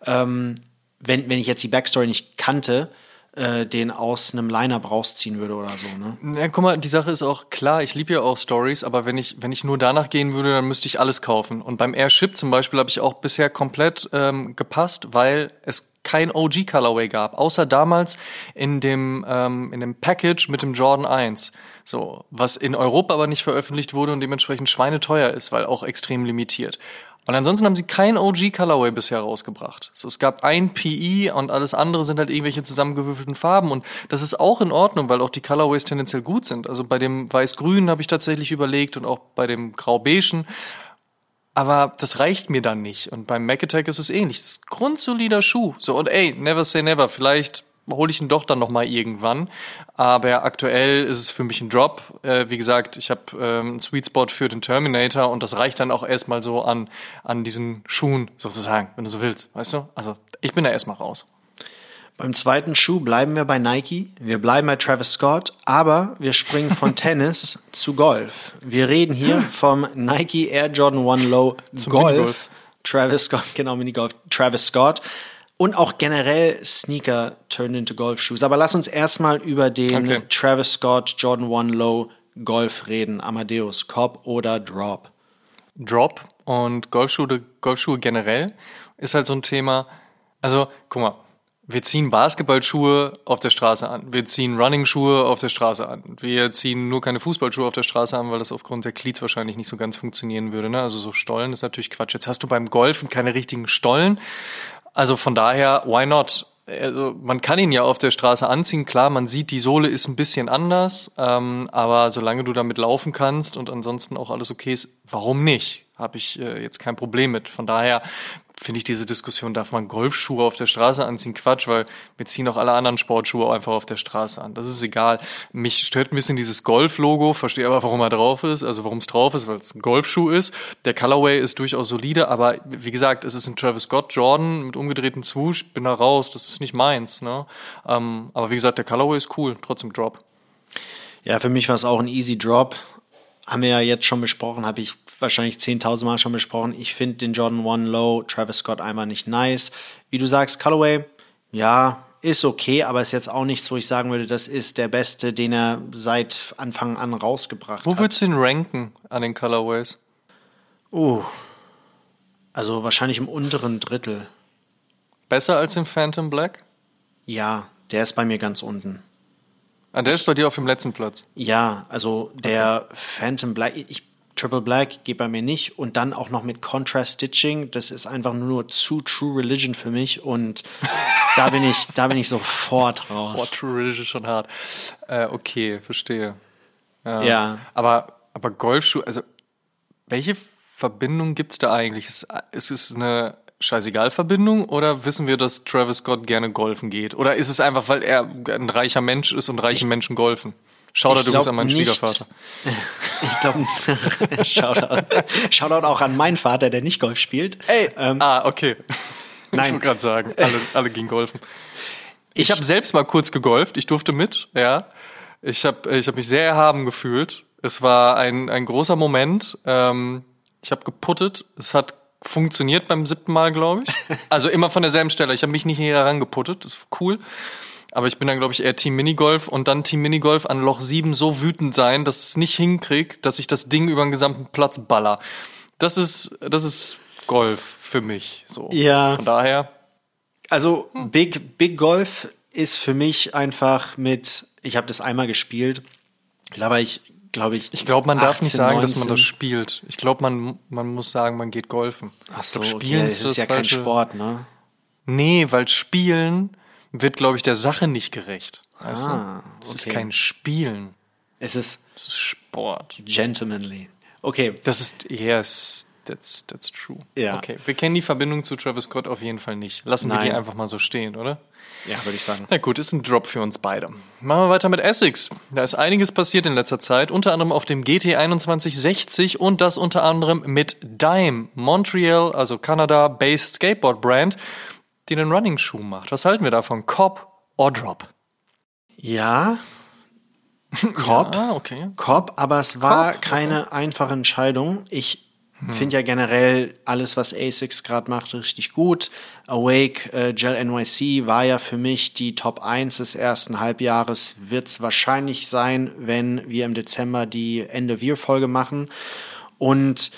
ähm, wenn, wenn ich jetzt die Backstory nicht kannte, äh, den aus einem Liner rausziehen würde oder so, ne? Ja, guck mal, die Sache ist auch klar, ich liebe ja auch Stories, aber wenn ich, wenn ich nur danach gehen würde, dann müsste ich alles kaufen. Und beim Airship zum Beispiel habe ich auch bisher komplett ähm, gepasst, weil es kein OG Colorway gab, außer damals in dem, ähm, in dem Package mit dem Jordan 1. So, was in Europa aber nicht veröffentlicht wurde und dementsprechend schweineteuer ist, weil auch extrem limitiert. Und ansonsten haben sie kein OG Colorway bisher rausgebracht. So, es gab ein PE und alles andere sind halt irgendwelche zusammengewürfelten Farben und das ist auch in Ordnung, weil auch die Colorways tendenziell gut sind. Also bei dem Weiß-Grün habe ich tatsächlich überlegt und auch bei dem Grau-Beigen. Aber das reicht mir dann nicht. Und beim Mac Attack ist es ähnlich. Das ist ein grundsolider Schuh. So, und ey, never say never. Vielleicht hole ich ihn doch dann noch mal irgendwann. Aber aktuell ist es für mich ein Drop. Äh, wie gesagt, ich habe ähm, einen Sweet Spot für den Terminator und das reicht dann auch erstmal so an, an diesen Schuhen sozusagen, wenn du so willst. Weißt du? Also ich bin da erstmal raus. Beim zweiten Schuh bleiben wir bei Nike. Wir bleiben bei Travis Scott, aber wir springen von (laughs) Tennis zu Golf. Wir reden hier vom Nike Air Jordan One Low Golf. Minigolf. Travis Scott, genau, Minigolf. Travis Scott. Und auch generell Sneaker turned into Golf Shoes. Aber lass uns erstmal über den Okay. Travis Scott Jordan One Low Golf reden. Amadeus, Cop oder Drop? Drop und Golfschuhe, Golfschuhe generell ist halt so ein Thema. Also, guck mal, Wir ziehen Basketballschuhe auf der Straße an. Wir ziehen Running-Schuhe auf der Straße an. Wir ziehen nur keine Fußballschuhe auf der Straße an, weil das aufgrund der Cleats wahrscheinlich nicht so ganz funktionieren würde. Ne? Also so Stollen ist natürlich Quatsch. Jetzt hast du beim Golfen keine richtigen Stollen. Also von daher, why not? Also man kann ihn ja auf der Straße anziehen. Klar, man sieht, die Sohle ist ein bisschen anders. Ähm, aber solange du damit laufen kannst und ansonsten auch alles okay ist, warum nicht? Habe ich äh, jetzt kein Problem mit. Von daher finde ich diese Diskussion, darf man Golfschuhe auf der Straße anziehen? Quatsch, weil wir ziehen auch alle anderen Sportschuhe einfach auf der Straße an. Das ist egal. Mich stört ein bisschen dieses Golf-Logo, verstehe aber, warum er drauf ist, also warum es drauf ist, weil es ein Golfschuh ist. Der Colorway ist durchaus solide, aber wie gesagt, es ist ein Travis Scott Jordan mit umgedrehtem Swoosh, bin da raus, das ist nicht meins. Ne? Ähm, aber wie gesagt, der Colorway ist cool, trotzdem Drop. Ja, für mich war es auch ein easy Drop. Haben wir ja jetzt schon besprochen, habe ich wahrscheinlich 10.000 Mal schon besprochen. Ich finde den Jordan 1 Low Travis Scott einfach nicht nice. Wie du sagst, Colorway, ja, ist okay, aber ist jetzt auch nichts, wo ich sagen würde, das ist der beste, den er seit Anfang an rausgebracht Wo hat. Wo würdest du ihn ranken an den Colorways? Uh, also wahrscheinlich im unteren Drittel. Besser als im Phantom Black? Ja, der ist bei mir ganz unten. Ah, der ist bei dir auf dem letzten Platz? Ja, also der okay. Phantom Black, ich Triple Black geht bei mir nicht und dann auch noch mit Contrast Stitching, das ist einfach nur zu True Religion für mich und da bin ich, da bin ich sofort (laughs) raus. Boah, True Religion ist schon hart. Äh, okay, verstehe. Ja. ja. Aber, aber Golfschuhe, also welche Verbindung gibt's da eigentlich? Ist, ist es eine Scheißegal-Verbindung oder wissen wir, dass Travis Scott gerne golfen geht? Oder ist es einfach, weil er ein reicher Mensch ist und reiche Menschen golfen? Shoutout übrigens an meinen nicht, Schwiegervater. (laughs) Ich glaube, (laughs) Shoutout, Shoutout auch an meinen Vater, der nicht Golf spielt. Ey, ähm, ah, okay. Nein. Ich wollte gerade sagen, alle, alle gehen golfen. Ich, ich habe selbst mal kurz gegolft. Ich durfte mit, ja. Ich habe ich hab mich sehr erhaben gefühlt. Es war ein, ein großer Moment. Ähm, ich habe geputtet. Es hat funktioniert beim siebten Mal, glaube ich. Also immer von derselben Stelle. Ich habe mich nicht näher herangeputtet. Das ist cool. Aber ich bin dann, glaube ich, eher Team Minigolf und dann Team Minigolf an Loch 7 so wütend sein, dass es nicht hinkriegt, dass ich das Ding über den gesamten Platz baller. Das ist, das ist Golf für mich. So. Ja. Von daher. Also Big, Big Golf ist für mich einfach mit, ich habe das einmal gespielt, glaube ich, glaube ich. Ich glaube, man 18, darf nicht sagen, 19. dass man das spielt. Ich glaube, man, man muss sagen, man geht golfen. Ach so, glaub, spielen okay, ist das ist ja kein Sport, ne? Nee, weil Spielen wird, glaube ich, der Sache nicht gerecht. Weißt ah, du? Es okay. ist kein Spielen. Es ist, es ist Sport. Gentlemanly. Okay. Das ist, yes, that's, that's true. Ja. Okay, wir kennen die Verbindung zu Travis Scott auf jeden Fall nicht. Lassen Nein. wir die einfach mal so stehen, oder? Ja, würde ich sagen. Na gut, ist ein Drop für uns beide. Machen wir weiter mit Essex. Da ist einiges passiert in letzter Zeit, unter anderem auf dem GT 2160 und das unter anderem mit Dime, Montreal, also Kanada-based Skateboard Die einen Running-Schuh macht. Was halten wir davon? Cop or Drop? Ja. (laughs) Cop. Ja, okay. Cop, aber es war Cop, keine okay. einfache Entscheidung. Ich hm. finde ja generell alles, was ASICS gerade macht, richtig gut. Awake, äh, Gel NYC war ja für mich die Top 1 des ersten Halbjahres. Wird es wahrscheinlich sein, wenn wir im Dezember die Ende-Wir-Folge machen. Und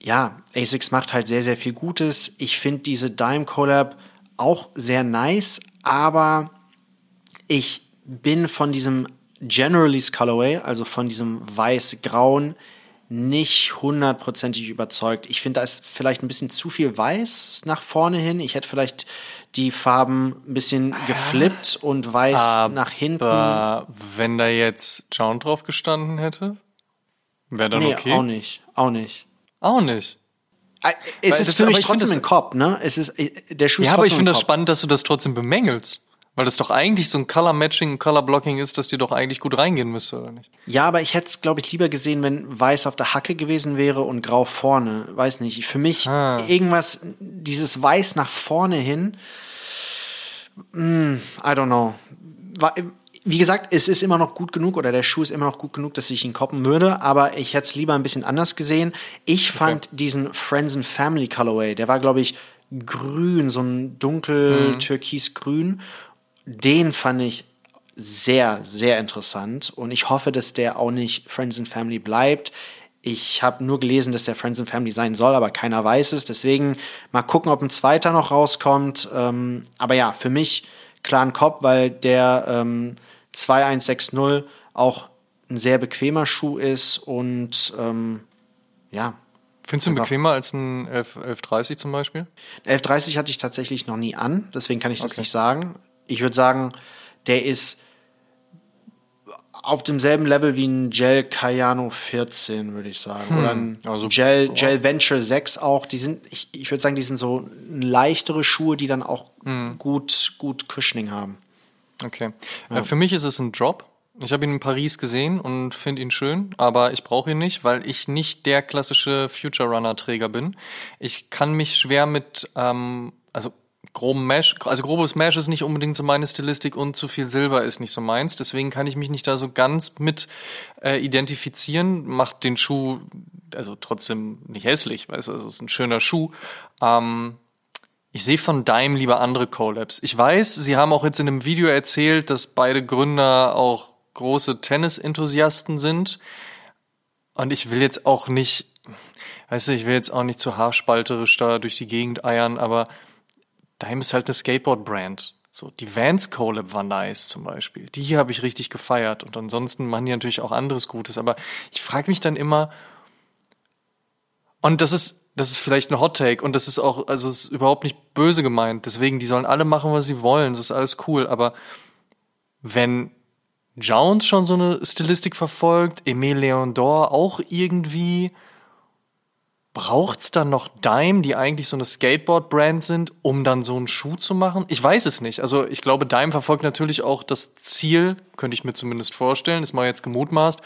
ja, ASICS macht halt sehr, sehr viel Gutes. Ich finde diese Dime Collab auch sehr nice, aber ich bin von diesem Generalist Colorway, also von diesem weiß-grauen, nicht hundertprozentig überzeugt. Ich finde, da ist vielleicht ein bisschen zu viel weiß nach vorne hin. Ich hätte vielleicht die Farben ein bisschen geflippt und weiß Aber nach hinten. Wenn da jetzt John drauf gestanden hätte, wäre dann nee, okay. Auch nicht, auch nicht. Auch nicht. Äh, es Weil ist das, für mich trotzdem ein Kopf, ne? Es ist, äh, der Schuh Ja, aber ich finde das spannend, dass du das trotzdem bemängelst. Weil das doch eigentlich so ein Color Matching, Color Blocking ist, dass die doch eigentlich gut reingehen müsste, oder nicht? Ja, aber ich hätte es, glaube ich, lieber gesehen, wenn weiß auf der Hacke gewesen wäre und grau vorne. Weiß nicht. Für mich ah. irgendwas, dieses weiß nach vorne hin, mm, I don't know wie gesagt, es ist immer noch gut genug oder der Schuh ist immer noch gut genug, dass ich ihn koppen würde, aber ich hätte es lieber ein bisschen anders gesehen. Ich fand okay. diesen Friends and Family Colorway, der war, glaube ich, grün, so ein dunkel mhm. türkisgrün. Den fand ich sehr, sehr interessant und ich hoffe, dass der auch nicht Friends and Family bleibt. Ich habe nur gelesen, dass der Friends and Family sein soll, aber keiner weiß es. Deswegen mal gucken, ob ein zweiter noch rauskommt. Ähm, aber ja, für mich klar ein Kopf, weil der ähm, 2160 auch ein sehr bequemer Schuh ist und ähm, ja. Findest du ihn bequemer als ein 11, 1130 zum Beispiel? 1130 hatte ich tatsächlich noch nie an, deswegen kann ich das okay. nicht sagen. Ich würde sagen, der ist auf demselben Level wie ein Gel Cayano 14, würde ich sagen. Hm. Oder ein also, Gel, Gel Venture 6 auch. Die sind, ich, ich würde sagen, die sind so leichtere Schuhe, die dann auch hm. gut, gut Cushioning haben. Okay. Ja. Äh, für mich ist es ein Drop. Ich habe ihn in Paris gesehen und finde ihn schön, aber ich brauche ihn nicht, weil ich nicht der klassische Future Runner Träger bin. Ich kann mich schwer mit, ähm, also groben Mesh, also grobes Mesh ist nicht unbedingt so meine Stilistik und zu viel Silber ist nicht so meins. Deswegen kann ich mich nicht da so ganz mit äh, identifizieren. Macht den Schuh also trotzdem nicht hässlich, weil es ist ein schöner Schuh. Ähm, ich sehe von Dime lieber andere Collabs. Ich weiß, sie haben auch jetzt in einem Video erzählt, dass beide Gründer auch große Tennis-Enthusiasten sind. Und ich will jetzt auch nicht, weißt du, ich will jetzt auch nicht zu haarspalterisch da durch die Gegend eiern, aber Dime ist halt eine Skateboard-Brand. So, die Vans Collab war nice zum Beispiel. Die habe ich richtig gefeiert. Und ansonsten machen die natürlich auch anderes Gutes. Aber ich frage mich dann immer, und das ist, das ist vielleicht ein Hot Take und das ist auch, also es ist überhaupt nicht böse gemeint. Deswegen, die sollen alle machen, was sie wollen. Das ist alles cool. Aber wenn Jones schon so eine Stilistik verfolgt, Emile Leondor auch irgendwie, braucht's dann noch Dime, die eigentlich so eine Skateboard-Brand sind, um dann so einen Schuh zu machen? Ich weiß es nicht. Also ich glaube, Dime verfolgt natürlich auch das Ziel, könnte ich mir zumindest vorstellen, ist mal jetzt gemutmaßt,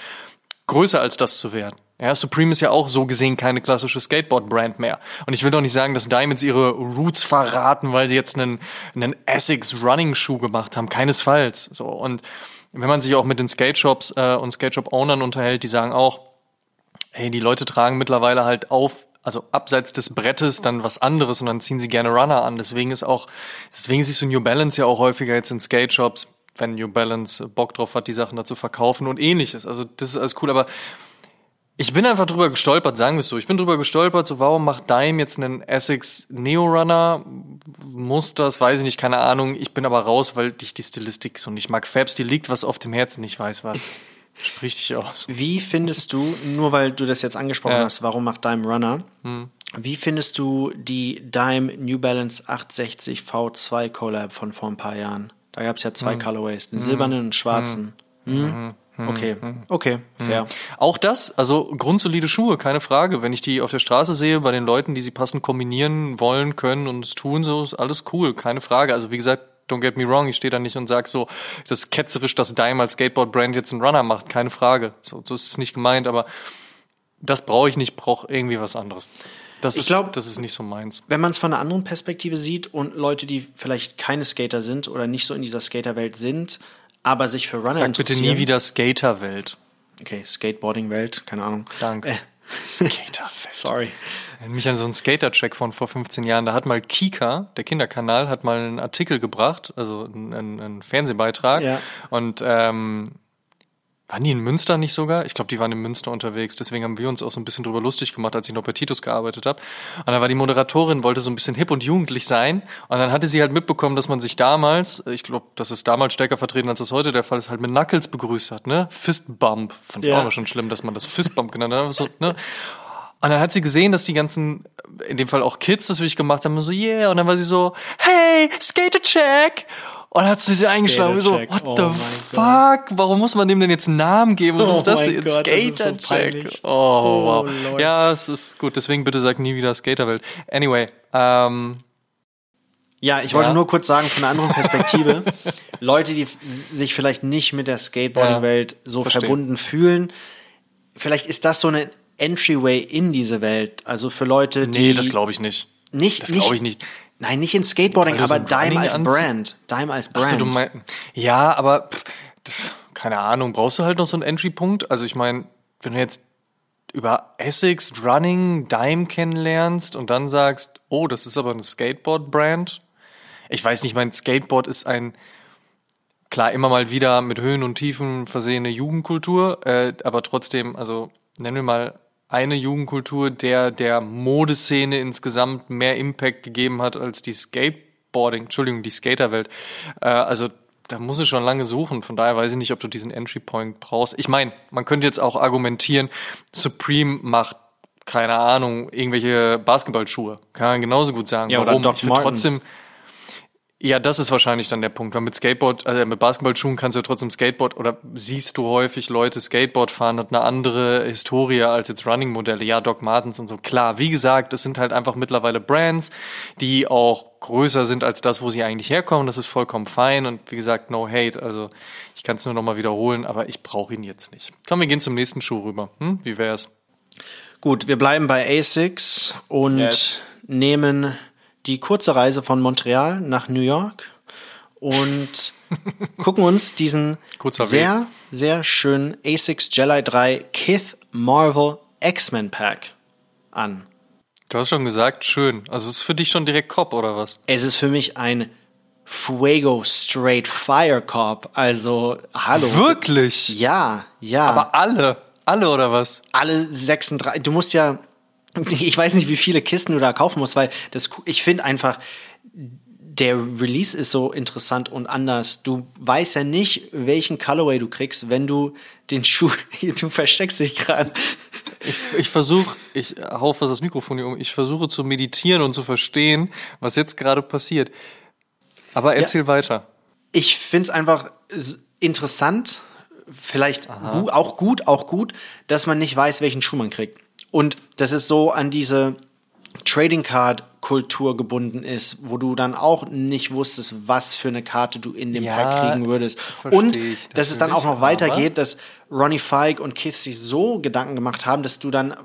größer als das zu werden. Ja, Supreme ist ja auch so gesehen keine klassische Skateboard-Brand mehr. Und ich will doch nicht sagen, dass Diamonds ihre Roots verraten, weil sie jetzt einen, einen Essex Running-Schuh gemacht haben. Keinesfalls. So. Und wenn man sich auch mit den Skate-Shops äh, und Skate-Shop-Ownern unterhält, die sagen auch, hey, die Leute tragen mittlerweile halt auf, also abseits des Brettes dann was anderes und dann ziehen sie gerne Runner an. Deswegen ist auch, deswegen siehst du New Balance ja auch häufiger jetzt in Skate Shops, wenn New Balance Bock drauf hat, die Sachen da zu verkaufen und ähnliches. Also das ist alles cool, aber ich bin einfach drüber gestolpert, sagen wir es so. Ich bin drüber gestolpert, so warum macht Dime jetzt einen Essex Neo Runner? Muss das, weiß ich nicht, keine Ahnung. Ich bin aber raus, weil ich die Stilistik so nicht mag. Fabs, die liegt was auf dem Herzen, ich weiß was. Sprich dich aus. Wie findest du, nur weil du das jetzt angesprochen ja. hast, warum macht Dime Runner? Hm. Wie findest du die Dime New Balance 860 V2 Collab von vor ein paar Jahren? Da gab es ja zwei hm. Colorways, den hm. silbernen und den schwarzen. Hm. Hm? hm. Okay, okay, fair. Auch das, also grundsolide Schuhe, keine Frage. Wenn ich die auf der Straße sehe, bei den Leuten, die sie passend kombinieren wollen, können und es tun, so ist alles cool, keine Frage. Also wie gesagt, don't get me wrong, ich stehe da nicht und sag so, das ist ketzerisch, dass Dime als Skateboard-Brand jetzt einen Runner macht, keine Frage. So, so ist es nicht gemeint, aber das brauche ich nicht, brauche irgendwie was anderes. Das ich glaube, das ist nicht so meins. Wenn man es von einer anderen Perspektive sieht und Leute, die vielleicht keine Skater sind oder nicht so in dieser Skaterwelt sind, aber sich für Runner Sag interessieren. bitte nie wieder Skaterwelt. Okay, Skateboarding-Welt, keine Ahnung. Danke. Äh. (laughs) Skaterwelt. Sorry mich an so einen Skater-Check von vor 15 Jahren. Da hat mal Kika, der Kinderkanal, hat mal einen Artikel gebracht, also einen, einen Fernsehbeitrag. Ja. Und ähm, waren die in Münster nicht sogar? Ich glaube, die waren in Münster unterwegs. Deswegen haben wir uns auch so ein bisschen drüber lustig gemacht, als ich noch bei Titus gearbeitet habe. Und dann war die Moderatorin, wollte so ein bisschen hip und jugendlich sein. Und dann hatte sie halt mitbekommen, dass man sich damals, ich glaube, das ist damals stärker vertreten, als das heute der Fall ist, halt mit Knuckles begrüßt hat, ne? Fistbump. Fand ich ja. auch schon schlimm, dass man das Fistbump genannt hat. So, ne? Und dann hat sie gesehen, dass die ganzen, in dem Fall auch Kids das wirklich gemacht haben, und so, yeah. Und dann war sie so, hey, Skater Check. Und hat sie sie eingeschlagen, so, what oh the fuck? God. Warum muss man dem denn jetzt einen Namen geben? Was oh ist das denn? Skater Check. So oh, oh, wow. Lord. Ja, es ist gut. Deswegen bitte sag nie wieder Skaterwelt. Anyway, ähm, ja, ich wollte ja. nur kurz sagen, von einer anderen Perspektive, (laughs) Leute, die sich vielleicht nicht mit der Skateboarding-Welt so Verstehen. verbunden fühlen, vielleicht ist das so eine Entryway in diese Welt. Also für Leute, die. Nee, das glaube ich nicht. Nicht, das glaube ich nicht. Nein, nicht in Skateboarding, aber so Dime als Brand. Dime als Brand. Ach so, du mein, ja, aber pff, keine Ahnung, brauchst du halt noch so einen Entry-Punkt? Also ich meine, wenn du jetzt über Essex, Running, Dime kennenlernst und dann sagst, oh, das ist aber eine Skateboard-Brand. Ich weiß nicht, mein Skateboard ist ein klar immer mal wieder mit Höhen und Tiefen versehene Jugendkultur, äh, aber trotzdem, also nennen wir mal eine Jugendkultur, der der Modeszene insgesamt mehr Impact gegeben hat als die Skateboarding, Entschuldigung, die Skaterwelt. Äh, also da muss ich schon lange suchen. Von daher weiß ich nicht, ob du diesen Entry Point brauchst. Ich meine, man könnte jetzt auch argumentieren, Supreme macht keine Ahnung, irgendwelche Basketballschuhe. Kann man genauso gut sagen. Ja, Warum? oder Doc ich trotzdem, ja, das ist wahrscheinlich dann der Punkt, weil mit Skateboard, also mit Basketballschuhen kannst du ja trotzdem Skateboard oder siehst du häufig Leute Skateboard fahren, hat eine andere Historie als jetzt Running-Modelle, ja, Doc Martens und so. Klar, wie gesagt, es sind halt einfach mittlerweile Brands, die auch größer sind als das, wo sie eigentlich herkommen. Das ist vollkommen fein und wie gesagt, no hate. Also ich kann es nur nochmal wiederholen, aber ich brauche ihn jetzt nicht. Komm, wir gehen zum nächsten Schuh rüber. Hm? Wie wär's? Gut, wir bleiben bei ASICS und Yes. nehmen die kurze Reise von Montreal nach New York und (laughs) gucken uns diesen Kurzer sehr, sehr schönen ASICS Jedi 3 Kith Marvel X-Men Pack an. Du hast schon gesagt, schön. Also ist für dich schon direkt Cop oder was? Es ist für mich ein Fuego Straight Fire Corp. Also, hallo. Wirklich? Ja, ja. Aber alle, alle oder was? alle 36. Du musst ja, (laughs) ich weiß nicht, wie viele Kisten du da kaufen musst, weil das, ich finde einfach, der Release ist so interessant und anders. Du weißt ja nicht, welchen Colorway du kriegst, wenn du den Schuh, (laughs) du versteckst dich gerade. Ich, ich versuche, ich hau fast das Mikrofon hier um, ich versuche zu meditieren und zu verstehen, was jetzt gerade passiert. Aber erzähl weiter. Ich finde es einfach interessant, vielleicht gu auch gut, auch gut, dass man nicht weiß, welchen Schuh man kriegt. Und dass es so an diese Trading Card Kultur gebunden ist, wo du dann auch nicht wusstest, was für eine Karte du in dem Ja, Pack kriegen würdest. Und dass es dann auch noch weitergeht, dass Ronnie Feig und Keith sich so Gedanken gemacht haben, dass du dann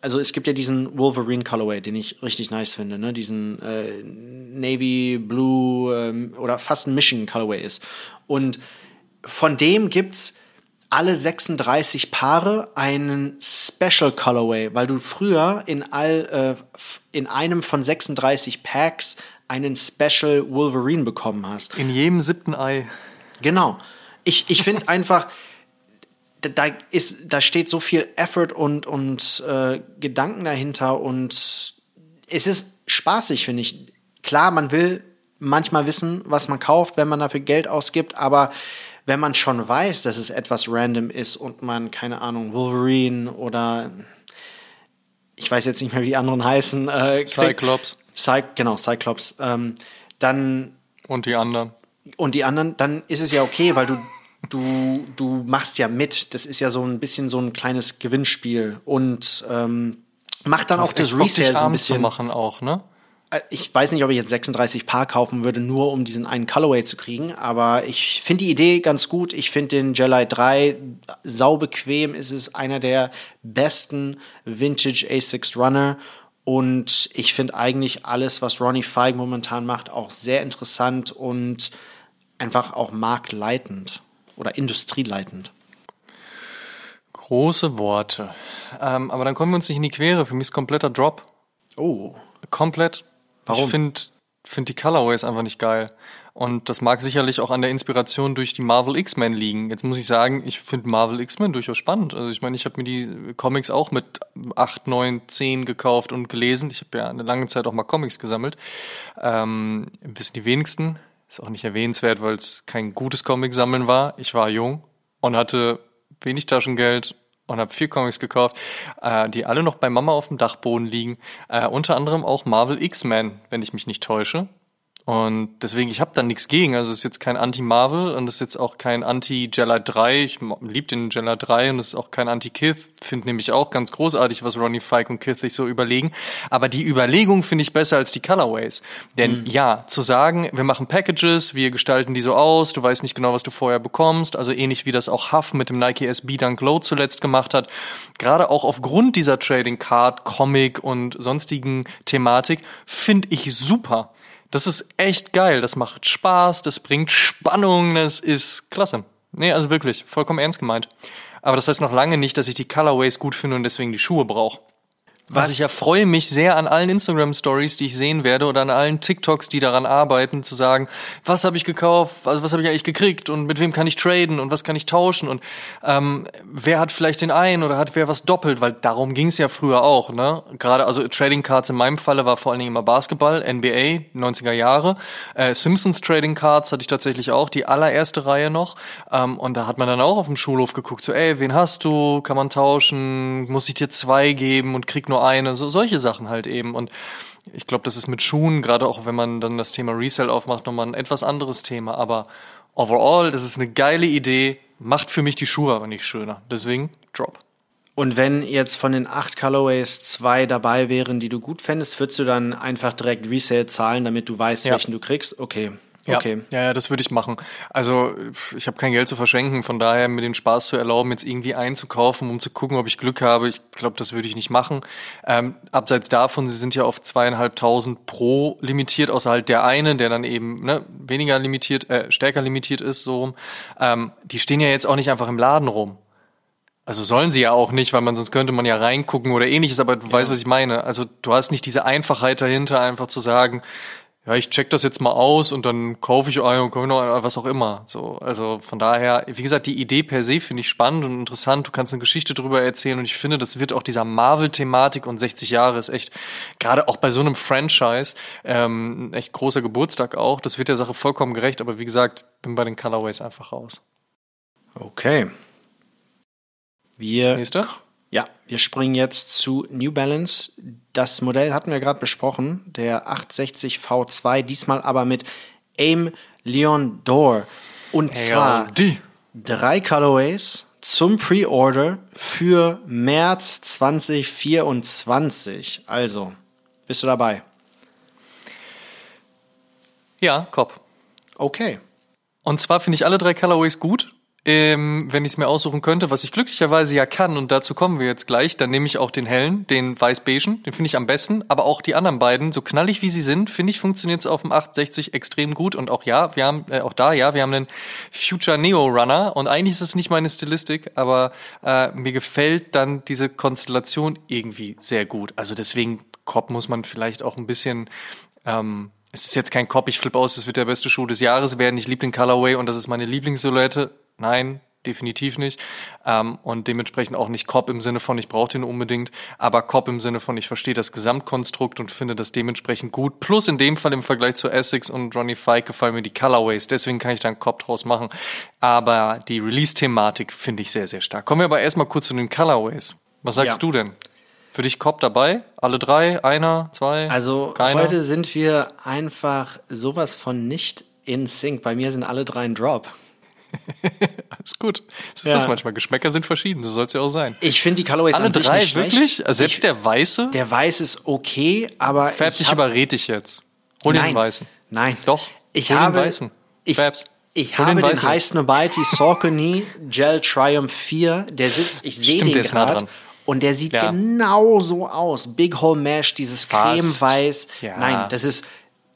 also es gibt ja diesen Wolverine Colorway, den ich richtig nice finde, ne? Diesen äh, Navy Blue ähm, oder fast ein Mission Colorway ist. Und von dem gibt's alle 36 Paare einen Special Colorway, weil du früher in all äh, in einem von 36 Packs einen Special Wolverine bekommen hast. In jedem siebten Ei. Genau. Ich, ich finde (laughs) einfach, da, da ist, da steht so viel Effort und, und äh, Gedanken dahinter und es ist spaßig, finde ich. Klar, man will manchmal wissen, was man kauft, wenn man dafür Geld ausgibt, aber wenn man schon weiß, dass es etwas random ist und man, keine Ahnung, Wolverine oder ich weiß jetzt nicht mehr, wie die anderen heißen, äh, Cyclops Cy genau, Cyclops, ähm, dann und die anderen. und die anderen, dann ist es ja okay, weil du, du, du machst ja mit. Das ist ja so ein bisschen so ein kleines Gewinnspiel und ähm, macht dann auch das Resale so ein bisschen. machen auch, ne? Äh, Ich weiß nicht, ob ich jetzt 36 Paar kaufen würde, nur um diesen einen Colorway zu kriegen, aber ich finde die Idee ganz gut. Ich finde den Jelly 3 saubequem. Es ist einer der besten Vintage A6 Runner. Und ich finde eigentlich alles, was Ronnie Feig momentan macht, auch sehr interessant und einfach auch marktleitend oder industrieleitend. Große Worte. Ähm, aber dann kommen wir uns nicht in die Quere. Für mich ist kompletter Drop. Oh. Komplett. Warum? Ich finde find die Colorways einfach nicht geil. Und das mag sicherlich auch an der Inspiration durch die Marvel X-Men liegen. Jetzt muss ich sagen, ich finde Marvel X-Men durchaus spannend. Also ich meine, ich habe mir die Comics auch mit 8, 9, 10 gekauft und gelesen. Ich habe ja eine lange Zeit auch mal Comics gesammelt. Ähm, wissen die wenigsten. Ist auch nicht erwähnenswert, weil es kein gutes Comic-Sammeln war. Ich war jung und hatte wenig Taschengeld und habe vier Comics gekauft, äh, die alle noch bei Mama auf dem Dachboden liegen. Äh, unter anderem auch Marvel X-Men, wenn ich mich nicht täusche. Und deswegen, ich habe da nichts gegen. Also es ist jetzt kein Anti-Marvel und es ist jetzt auch kein Anti-Jella 3. Ich liebe den Jella 3 und es ist auch kein Anti-Kith. Finde nämlich auch ganz großartig, was Ronnie Fike und Kith sich so überlegen. Aber die Überlegung finde ich besser als die Colorways. Denn ja, zu sagen, wir machen Packages, wir gestalten die so aus, du weißt nicht genau, was du vorher bekommst. Also ähnlich wie das auch Huff mit dem Nike SB Dunk Low zuletzt gemacht hat. Gerade auch aufgrund dieser Trading Card, Comic und sonstigen Thematik finde ich super. Das ist echt geil. Das macht Spaß, das bringt Spannung, das ist klasse. Nee, also wirklich, vollkommen ernst gemeint. Aber das heißt noch lange nicht, dass ich die Colorways gut finde und deswegen die Schuhe brauche. Was? ich erfreue mich sehr an allen Instagram-Stories, die ich sehen werde oder an allen TikToks, die daran arbeiten, zu sagen, was habe ich gekauft, also was habe ich eigentlich gekriegt und mit wem kann ich traden und was kann ich tauschen und ähm, wer hat vielleicht den einen oder hat wer was doppelt, weil darum ging es ja früher auch, ne? Gerade also Trading Cards in meinem Falle war vor allen Dingen immer Basketball, NBA, 90er Jahre. Äh, Simpsons Trading Cards hatte ich tatsächlich auch, die allererste Reihe noch. Ähm, und da hat man dann auch auf dem Schulhof geguckt, so, ey, wen hast du? Kann man tauschen? Muss ich dir zwei geben und krieg nur nur eine, so, solche Sachen halt eben. Und ich glaube, das ist mit Schuhen, gerade auch wenn man dann das Thema Resell aufmacht, nochmal ein etwas anderes Thema. Aber overall, das ist eine geile Idee, macht für mich die Schuhe aber nicht schöner. Deswegen Drop. Und wenn jetzt von den acht Colorways zwei dabei wären, die du gut fändest, würdest du dann einfach direkt Resale zahlen, damit du weißt, ja. welchen du kriegst? Okay. Ja, okay. ja, ja, das würde ich machen. Also ich habe kein Geld zu verschenken, von daher mir den Spaß zu erlauben, jetzt irgendwie einzukaufen, um zu gucken, ob ich Glück habe. Ich glaube, das würde ich nicht machen. Ähm, abseits davon, sie sind ja auf zweieinhalbtausend pro limitiert, außer halt der eine, der dann eben ne, weniger limitiert, äh, stärker limitiert ist, so rum. Ähm, die stehen ja jetzt auch nicht einfach im Laden rum. Also sollen sie ja auch nicht, weil man sonst könnte man ja reingucken oder ähnliches, aber du ja. weißt, was ich meine. Also du hast nicht diese Einfachheit dahinter, einfach zu sagen, ja, ich check das jetzt mal aus und dann kaufe ich einen und kaufe noch einen, was auch immer. So, also von daher, wie gesagt, die Idee per se finde ich spannend und interessant. Du kannst eine Geschichte drüber erzählen und ich finde, das wird auch dieser Marvel-Thematik und 60 Jahre ist echt, gerade auch bei so einem Franchise, ähm, echt großer Geburtstag auch. Das wird der Sache vollkommen gerecht, aber wie gesagt, bin bei den Colorways einfach raus. Okay. Wir Nächste? Ja, wir springen jetzt zu New Balance. Das Modell hatten wir gerade besprochen, der 860 V2, diesmal aber mit Aim Leon Door. Und zwar die. drei Colorways zum Pre-Order für März 2024. Also, bist du dabei? Ja, Kopf. Okay. Und zwar finde ich alle drei Colorways gut ähm, wenn ich es mir aussuchen könnte, was ich glücklicherweise ja kann, und dazu kommen wir jetzt gleich, dann nehme ich auch den hellen, den weiß-beigen, den finde ich am besten, aber auch die anderen beiden, so knallig wie sie sind, finde ich, funktioniert es auf dem 860 extrem gut. Und auch ja, wir haben, äh, auch da, ja, wir haben einen Future Neo Runner. Und eigentlich ist es nicht meine Stilistik, aber äh, mir gefällt dann diese Konstellation irgendwie sehr gut. Also deswegen, Cop muss man vielleicht auch ein bisschen, ähm, es ist jetzt kein Cop, ich flippe aus, es wird der beste Schuh des Jahres werden, ich liebe den Colorway und das ist meine Lieblingssilhouette Nein, definitiv nicht. Ähm, und dementsprechend auch nicht Cop im Sinne von, ich brauche den unbedingt, aber Cop im Sinne von, ich verstehe das Gesamtkonstrukt und finde das dementsprechend gut. Plus in dem Fall im Vergleich zu Essex und Ronnie Fike gefallen mir die Colorways, deswegen kann ich da einen Cop draus machen. Aber die Release-Thematik finde ich sehr, sehr stark. Kommen wir aber erstmal kurz zu den Colorways. Was sagst ja. du denn? Für dich Cop dabei? Alle drei? Einer? Zwei? Also keiner? heute sind wir einfach sowas von nicht in Sync. Bei mir sind alle drei ein Drop. (laughs) Alles gut. So ist ja. das manchmal. Geschmäcker sind verschieden, so soll es ja auch sein. Ich finde die Colorways Alle an drei, sich nicht wirklich? Schlecht. Also selbst ich, der Weiße? Der Weiße ist okay, aber. Färbst dich überred dich jetzt. Hol Nein. den Weißen. Nein. Doch. Ich Hol habe. Den Weißen. Ich, Färbst. Ich habe den, den High Snobiety Saucony Gel Triumph 4. Der sitzt, ich sehe den gerade. Und der sieht ja. genau so aus. Big Hole Mesh, dieses Cremeweiß. Ja. Nein, das ist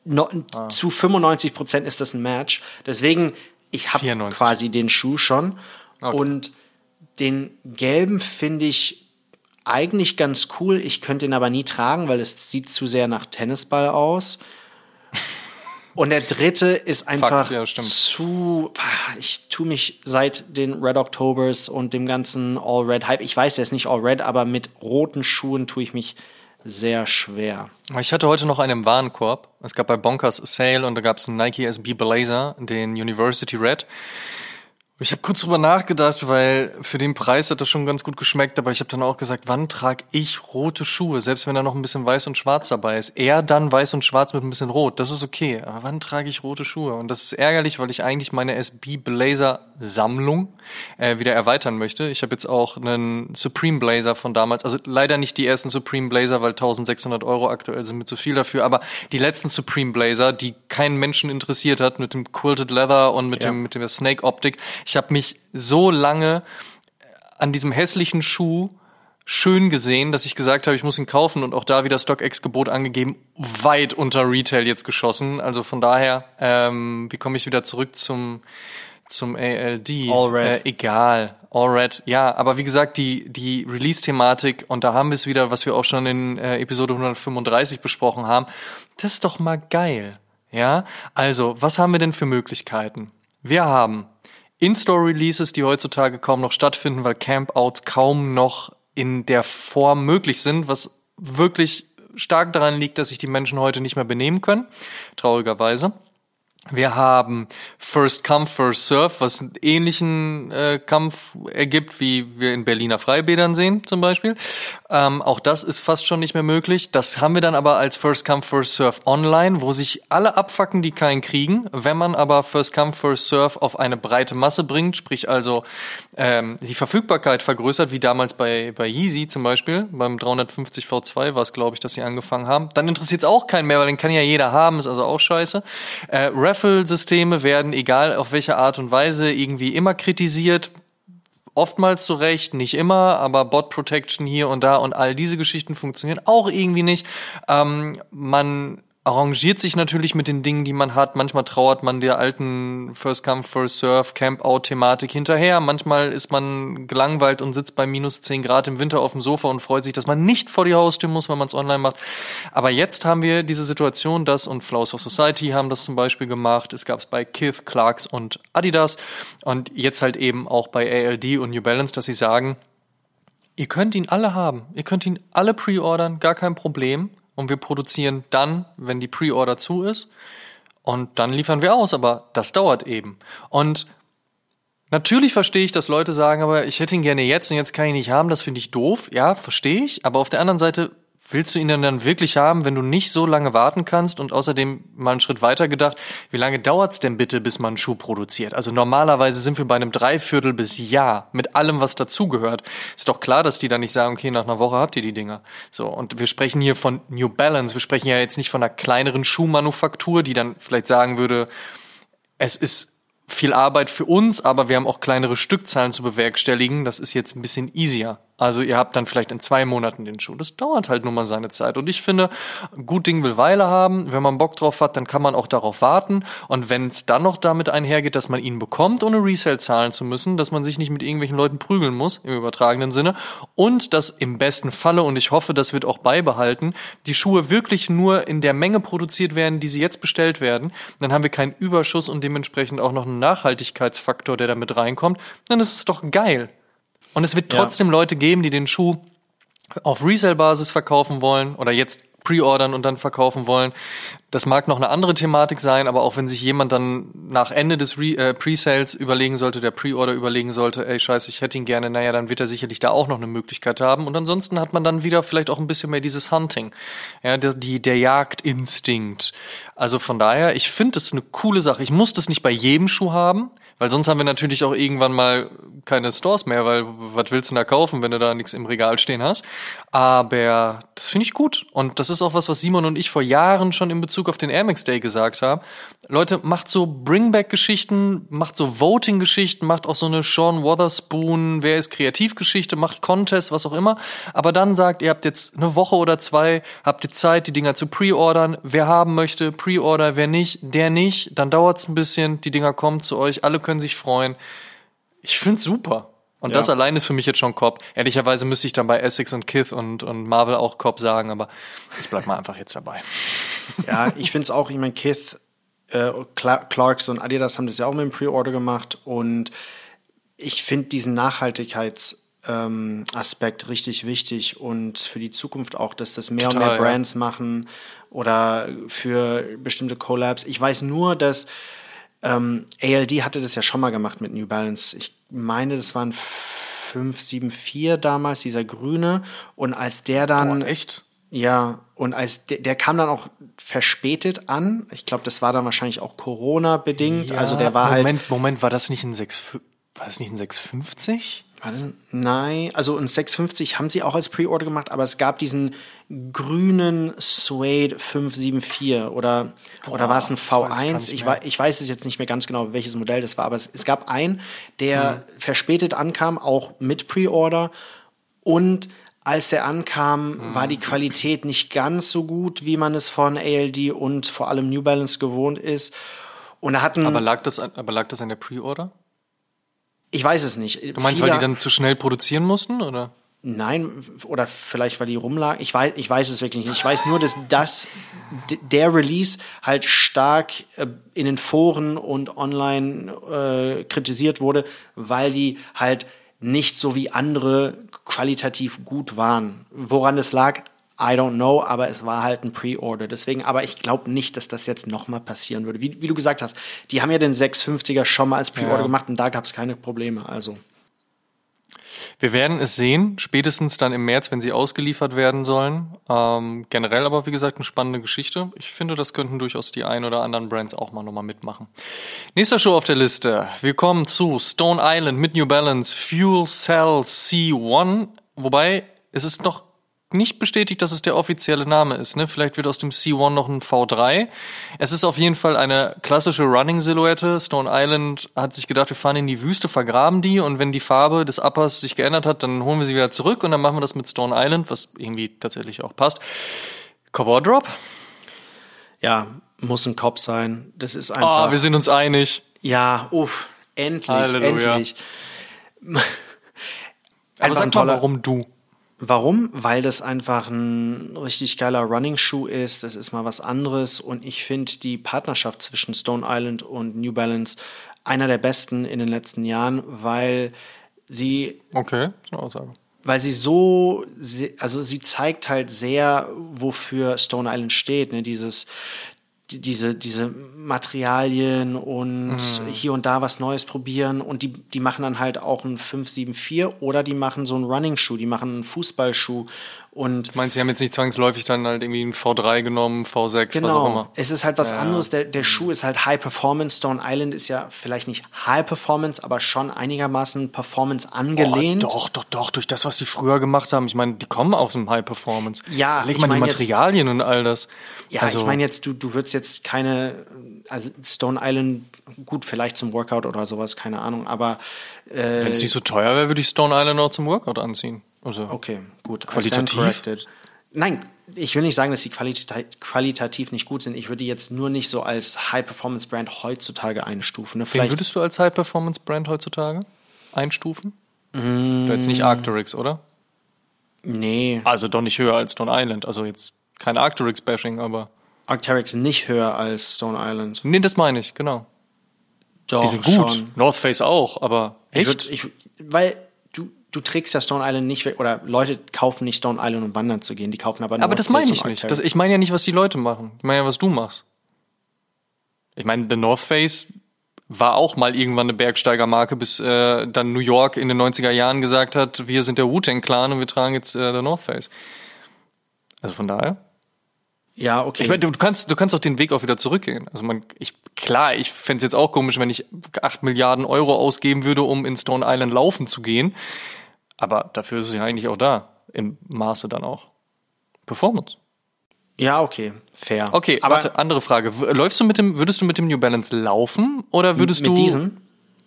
no, ah. zu 95 Prozent ist das ein Match. Deswegen ich habe quasi den Schuh schon. Okay. Und den gelben finde ich eigentlich ganz cool. Ich könnte ihn aber nie tragen, weil es sieht zu sehr nach Tennisball aus. (laughs) Und der dritte ist einfach Fakt, ja, zu. Ich tue mich seit den Red Octobers und dem ganzen All Red Hype. Ich weiß, er ist nicht All Red, aber mit roten Schuhen tue ich mich sehr schwer. Ich hatte heute noch einen im Warenkorb. Es gab bei Bonkers Sale und da gab es einen Nike SB Blazer, den University Red. Ich habe kurz drüber nachgedacht, weil für den Preis hat das schon ganz gut geschmeckt, aber ich habe dann auch gesagt, wann trage ich rote Schuhe, selbst wenn da noch ein bisschen weiß und schwarz dabei ist. Eher dann weiß und schwarz mit ein bisschen rot, das ist okay, aber wann trage ich rote Schuhe? Und das ist ärgerlich, weil ich eigentlich meine SB Blazer Sammlung äh, wieder erweitern möchte. Ich habe jetzt auch einen Supreme Blazer von damals, also leider nicht die ersten Supreme Blazer, weil 1600 Euro aktuell sind mir zu viel dafür, aber die letzten Supreme Blazer, die keinen Menschen interessiert hat, mit dem Quilted Leather und mit ja. dem mit der Snake Optik ich habe mich so lange an diesem hässlichen Schuh schön gesehen, dass ich gesagt habe, ich muss ihn kaufen und auch da wieder StockX-Gebot angegeben, weit unter Retail jetzt geschossen. Also von daher, ähm, wie komme ich wieder zurück zum zum ALD. All Red. Äh, egal. All Red. Ja, aber wie gesagt, die, die Release-Thematik, und da haben wir es wieder, was wir auch schon in äh, Episode 135 besprochen haben, das ist doch mal geil. Ja, also, was haben wir denn für Möglichkeiten? Wir haben In-Store-Releases, die heutzutage kaum noch stattfinden, weil Campouts kaum noch in der Form möglich sind, was wirklich stark daran liegt, dass sich die Menschen heute nicht mehr benehmen können, traurigerweise. Wir haben First Come, First Serve, was einen ähnlichen äh, Kampf ergibt, wie wir in Berliner Freibädern sehen zum Beispiel. Ähm, auch das ist fast schon nicht mehr möglich. Das haben wir dann aber als First Come, First Serve online, wo sich alle abfacken, die keinen kriegen. Wenn man aber First Come, First Serve auf eine breite Masse bringt, sprich also ähm, die Verfügbarkeit vergrößert, wie damals bei, bei Yeezy zum Beispiel, beim 350 V2 war es, glaube ich, dass sie angefangen haben, dann interessiert es auch keinen mehr, weil den kann ja jeder haben, ist also auch scheiße. Äh, Raffle-Systeme werden, egal auf welche Art und Weise, irgendwie immer kritisiert. Oftmals zu Recht, nicht immer, aber Bot Protection hier und da und all diese Geschichten funktionieren auch irgendwie nicht. Ähm, man arrangiert sich natürlich mit den Dingen, die man hat. Manchmal trauert man der alten First Come, First Serve, Camp-Out-Thematik hinterher. Manchmal ist man gelangweilt und sitzt bei minus 10 Grad im Winter auf dem Sofa und freut sich, dass man nicht vor die Haustür muss, wenn man es online macht. Aber jetzt haben wir diese Situation, dass, und Flowers of Society haben das zum Beispiel gemacht, es gab es bei Kith, Clarks und Adidas und jetzt halt eben auch bei ALD und New Balance, dass sie sagen, ihr könnt ihn alle haben. Ihr könnt ihn alle pre-ordern, gar kein Problem und wir produzieren dann, wenn die Pre-Order zu ist und dann liefern wir aus, aber das dauert eben. Und natürlich verstehe ich, dass Leute sagen, aber ich hätte ihn gerne jetzt und jetzt kann ich ihn nicht haben, das finde ich doof. Ja, verstehe ich, aber auf der anderen Seite Willst du ihn denn dann wirklich haben, wenn du nicht so lange warten kannst? Und außerdem mal einen Schritt weiter gedacht, wie lange dauert's denn bitte, bis man einen Schuh produziert? Also normalerweise sind wir bei einem Dreiviertel bis Jahr mit allem, was dazugehört. Ist doch klar, dass die dann nicht sagen, okay, nach einer Woche habt ihr die Dinger. So, und wir sprechen hier von New Balance. Wir sprechen ja jetzt nicht von einer kleineren Schuhmanufaktur, die dann vielleicht sagen würde, es ist viel Arbeit für uns, aber wir haben auch kleinere Stückzahlen zu bewerkstelligen. Das ist jetzt ein bisschen easier. Also ihr habt dann vielleicht in zwei Monaten den Schuh. Das dauert halt nur mal seine Zeit. Und ich finde, gut Ding will Weile haben. Wenn man Bock drauf hat, dann kann man auch darauf warten. Und wenn es dann noch damit einhergeht, dass man ihn bekommt, ohne Resale zahlen zu müssen, dass man sich nicht mit irgendwelchen Leuten prügeln muss, im übertragenen Sinne, und dass im besten Falle, und ich hoffe, das wird auch beibehalten, die Schuhe wirklich nur in der Menge produziert werden, die sie jetzt bestellt werden, dann haben wir keinen Überschuss und dementsprechend auch noch einen Nachhaltigkeitsfaktor, der damit reinkommt, dann ist es doch geil. Und es wird trotzdem ja. Leute geben, die den Schuh auf Resale-Basis verkaufen wollen oder jetzt pre-ordern und dann verkaufen wollen. Das mag noch eine andere Thematik sein, aber auch wenn sich jemand dann nach Ende des Re äh, Pre-Sales überlegen sollte, der Pre-Order überlegen sollte, ey scheiße, ich hätte ihn gerne, naja, dann wird er sicherlich da auch noch eine Möglichkeit haben. Und ansonsten hat man dann wieder vielleicht auch ein bisschen mehr dieses Hunting, ja, der, die, der Jagdinstinkt. Also von daher, ich finde das eine coole Sache. Ich muss das nicht bei jedem Schuh haben. Weil sonst haben wir natürlich auch irgendwann mal keine Stores mehr, weil was willst du da kaufen, wenn du da nichts im Regal stehen hast? Aber das finde ich gut. Und das ist auch was, was Simon und ich vor Jahren schon in Bezug auf den Air Max Day gesagt haben. Leute, macht so Bringback-Geschichten, macht so Voting-Geschichten, macht auch so eine Sean Wotherspoon, wer ist Kreativgeschichte, macht Contest, was auch immer. Aber dann sagt, ihr habt jetzt eine Woche oder zwei, habt ihr Zeit, die Dinger zu pre-ordern. Wer haben möchte, pre-order, wer nicht, der nicht. Dann dauert's ein bisschen, die Dinger kommen zu euch, alle können sich freuen. Ich find's super. Und ja. das allein ist für mich jetzt schon Cop. Ehrlicherweise müsste ich dann bei Essex und Kith und, und Marvel auch Cop sagen, aber ich bleib mal einfach jetzt dabei. Ja, ich find's auch, ich meine, Kith, äh, Clarks und Adidas haben das ja auch mit dem Pre-Order gemacht und ich finde diesen Nachhaltigkeits- ähm, Aspekt richtig wichtig und für die Zukunft auch, dass das mehr Total, und mehr Brands ja. machen oder für bestimmte Collabs. Ich weiß nur, dass ähm, ALD hatte das ja schon mal gemacht mit New Balance. Ich meine, das waren 574 damals, dieser grüne. Und als der dann. Boah, echt? Ja, und als der, der kam dann auch verspätet an. Ich glaube, das war dann wahrscheinlich auch Corona-bedingt. Ja, also der war Moment, halt. Moment, Moment, war das nicht ein 6, war das nicht ein 650? War das, nein, also ein 650 haben sie auch als Pre-Order gemacht, aber es gab diesen grünen Suede 574 oder, Boah, oder war es ein V1? Ich, weiß, ich weiß es jetzt nicht mehr ganz genau, welches Modell das war, aber es, es gab einen, der mhm. verspätet ankam, auch mit Pre-Order und als der ankam, mhm. war die Qualität nicht ganz so gut, wie man es von ALD und vor allem New Balance gewohnt ist. Und da hatten, Aber lag das, an- aber lag das an der Pre-Order? Ich weiß es nicht. Du meinst, weil die dann zu schnell produzieren mussten, oder? Nein, oder vielleicht, weil die rumlagen. Ich weiß, ich weiß es wirklich nicht. Ich weiß nur, dass das, der Release halt stark äh, in den Foren und online äh, kritisiert wurde, weil die halt nicht so wie andere qualitativ gut waren. Woran das lag, I don't know, aber es war halt ein Pre-Order. Deswegen, aber ich glaube nicht, dass das jetzt nochmal passieren würde. Wie, wie du gesagt hast, die haben ja den 650er schon mal als Pre-Order Ja. gemacht und da gab es keine Probleme. Also. Wir werden es sehen, spätestens dann im März, wenn sie ausgeliefert werden sollen. Ähm, generell aber, wie gesagt, eine spannende Geschichte. Ich finde, das könnten durchaus die ein oder anderen Brands auch mal nochmal mitmachen. Nächster Show auf der Liste. Wir kommen zu Stone Island mit New Balance Fuel Cell C1. Wobei, es ist noch nicht bestätigt, dass es der offizielle Name ist. Ne? Vielleicht wird aus dem C1 noch ein V3. Es ist auf jeden Fall eine klassische Running-Silhouette. Stone Island hat sich gedacht, wir fahren in die Wüste, vergraben die und wenn die Farbe des Uppers sich geändert hat, dann holen wir sie wieder zurück und dann machen wir das mit Stone Island, was irgendwie tatsächlich auch passt. Cover Drop? Ja, muss ein Cop sein. Das ist einfach. Ah, wir sind uns einig. Ja, uff, endlich, Halleluja. endlich. (laughs) Aber sag mal, warum du? Warum? Weil das einfach ein richtig geiler Running-Schuh ist. Das ist mal was anderes. Und ich finde die Partnerschaft zwischen Stone Island und New Balance einer der besten in den letzten Jahren, weil sie Okay, eine Aussage. weil sie so, also sie zeigt halt sehr, wofür Stone Island steht, ne? Dieses, die- diese, diese Materialien und hier und da was Neues probieren. Und die, die machen dann halt auch einen 574 oder die machen so einen Running-Schuh, die machen einen Fußballschuh und Meinst du, sie haben jetzt nicht zwangsläufig dann halt irgendwie ein V3 genommen, V6, was auch Genau. immer? Es ist halt was anderes. Der, der Schuh ist halt High Performance. Stone Island ist ja vielleicht nicht High Performance, aber schon einigermaßen Performance angelehnt. Oh, doch, doch, doch, durch das, was sie früher gemacht haben. Ich meine, die kommen aus dem High Performance. Ja, Leg ich mal die mein jetzt- Materialien und all das. Ja, also, ich meine jetzt, du, du würdest jetzt keine, also Stone Island, gut, vielleicht zum Workout oder sowas, keine Ahnung, aber äh, wenn es nicht so teuer wäre, würde ich Stone Island auch zum Workout anziehen. Also, okay, gut. Qualitativ? Nein, ich will nicht sagen, dass sie qualita qualitativ nicht gut sind. Ich würde die jetzt nur nicht so als High-Performance-Brand heutzutage einstufen. Ne? wen Vielleicht, würdest du als High Performance Brand heutzutage einstufen? Mm. Jetzt nicht Arcturix, oder? nee, Also doch nicht höher als Stone Island. Also jetzt kein Arcturix-Bashing, aber. Arcteryx nicht höher als Stone Island. Nee, das meine ich, genau. Doch, Die sind gut. schon. North Face auch, aber. Ich Echt? würd, ich, weil du, trägst ja Stone Island nicht weg, oder Leute kaufen nicht Stone Island, um wandern zu gehen, die kaufen aber nur Aber das meine ich nicht. Das, ich meine ja nicht, was die Leute machen. Ich meine ja, was du machst. Ich meine, The North Face war auch mal irgendwann eine Bergsteigermarke, bis äh, dann New York in den 90er Jahren gesagt hat, wir sind der Wu-Tang Clan und wir tragen jetzt äh, The North Face. Also von daher. ja, okay. Ich meine, du kannst, du kannst auch den Weg auch wieder zurückgehen. Also man, ich, klar, ich fänd's jetzt auch komisch, wenn ich acht Milliarden Euro ausgeben würde, um in Stone Island laufen zu gehen. Aber dafür ist es ja eigentlich auch da. Im Maße dann auch. Performance. ja, okay, fair. Okay, aber warte, andere Frage. Läufst du mit dem, würdest du mit dem New Balance laufen oder würdest mit du diesen?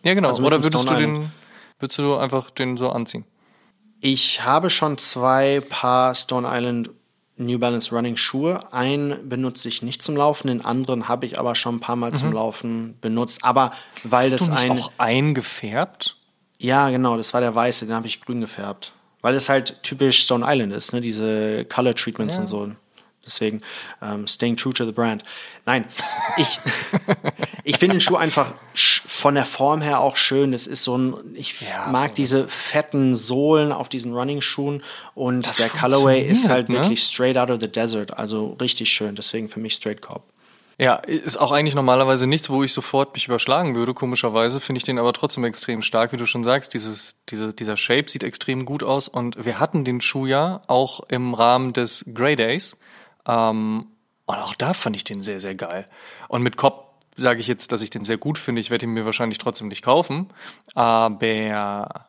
Ja, genau. Also mit oder würdest du den würdest du einfach den so anziehen? Ich habe schon zwei Paar Stone Island New Balance Running Schuhe. Einen benutze ich nicht zum Laufen, den anderen habe ich aber schon ein paar Mal zum Laufen benutzt. Aber weil Mhm. Hast das du nicht ein. auch eingefärbt? Ja, genau, das war der weiße, den habe ich grün gefärbt. Weil es halt typisch Stone Island ist, ne? Diese Color Treatments und so. Deswegen, ähm, staying true to the brand. Nein, ich, (laughs) ich finde den Schuh einfach von der Form her auch schön. Das ist so ein, ich Ja, mag diese fetten Sohlen auf diesen Running-Schuhen und Das der Colorway ist halt ne? wirklich straight out of the desert. Also richtig schön. Deswegen für mich straight Cop. Ja, ist auch eigentlich normalerweise nichts, wo ich sofort mich überschlagen würde. Komischerweise finde ich den aber trotzdem extrem stark, wie du schon sagst. Dieses, diese, dieser Shape sieht extrem gut aus und wir hatten den Schuh ja auch im Rahmen des Grey Days. Ähm, und auch da fand ich den sehr, sehr geil. Und mit Cop sage ich jetzt, dass ich den sehr gut finde. Ich werde ihn mir wahrscheinlich trotzdem nicht kaufen, aber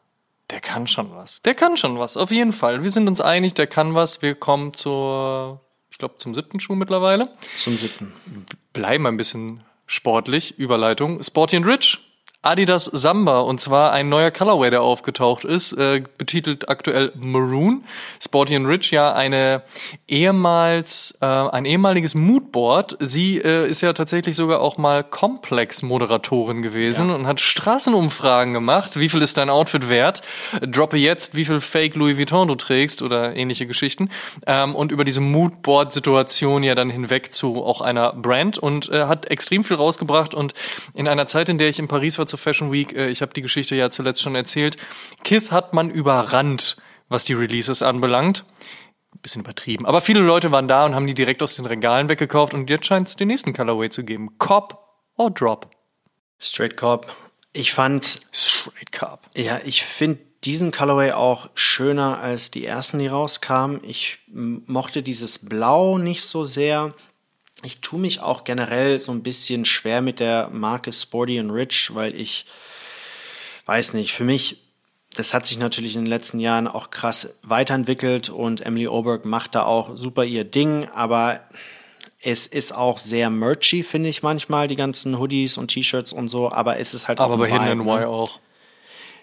der kann schon was. Der kann schon was, auf jeden Fall. Wir sind uns einig, der kann was. Wir kommen zur, ich glaube, zum siebten Schuh mittlerweile Zum siebten. bleiben ein bisschen sportlich. Überleitung. Sporty and Rich. Adidas Samba und zwar ein neuer Colorway, der aufgetaucht ist, äh, betitelt aktuell Maroon. Sporty and Rich ja eine ehemals äh, ein ehemaliges Moodboard. Sie äh, ist ja tatsächlich sogar auch mal Komplex-Moderatorin gewesen ja. und hat Straßenumfragen gemacht. Wie viel ist dein Outfit wert? Droppe jetzt, wie viel Fake Louis Vuitton du trägst oder ähnliche Geschichten. Ähm, und über diese Moodboard-Situation ja dann hinweg zu auch einer Brand und äh, hat extrem viel rausgebracht und in einer Zeit, in der ich in Paris war zur Fashion Week, äh, ich habe die Geschichte ja zuletzt schon erzählt, Kith hat man überrannt, was die Releases anbelangt. Bisschen übertrieben. Aber viele Leute waren da und haben die direkt aus den Regalen weggekauft und jetzt scheint es den nächsten Colorway zu geben. Cop or Drop? Straight Cop. Ich fand. Straight Cop. Ja, ich finde diesen Colorway auch schöner als die ersten, die rauskamen. Ich mochte dieses Blau nicht so sehr ich tue mich auch generell so ein bisschen schwer mit der Marke Sporty and Rich, weil ich weiß nicht, für mich, das hat sich natürlich in den letzten Jahren auch krass weiterentwickelt und Emily Oberg macht da auch super ihr Ding, aber es ist auch sehr merchy, finde ich manchmal, die ganzen Hoodies und T-Shirts und so, aber es ist halt aber auch. Aber bei Hidden NY ne? auch.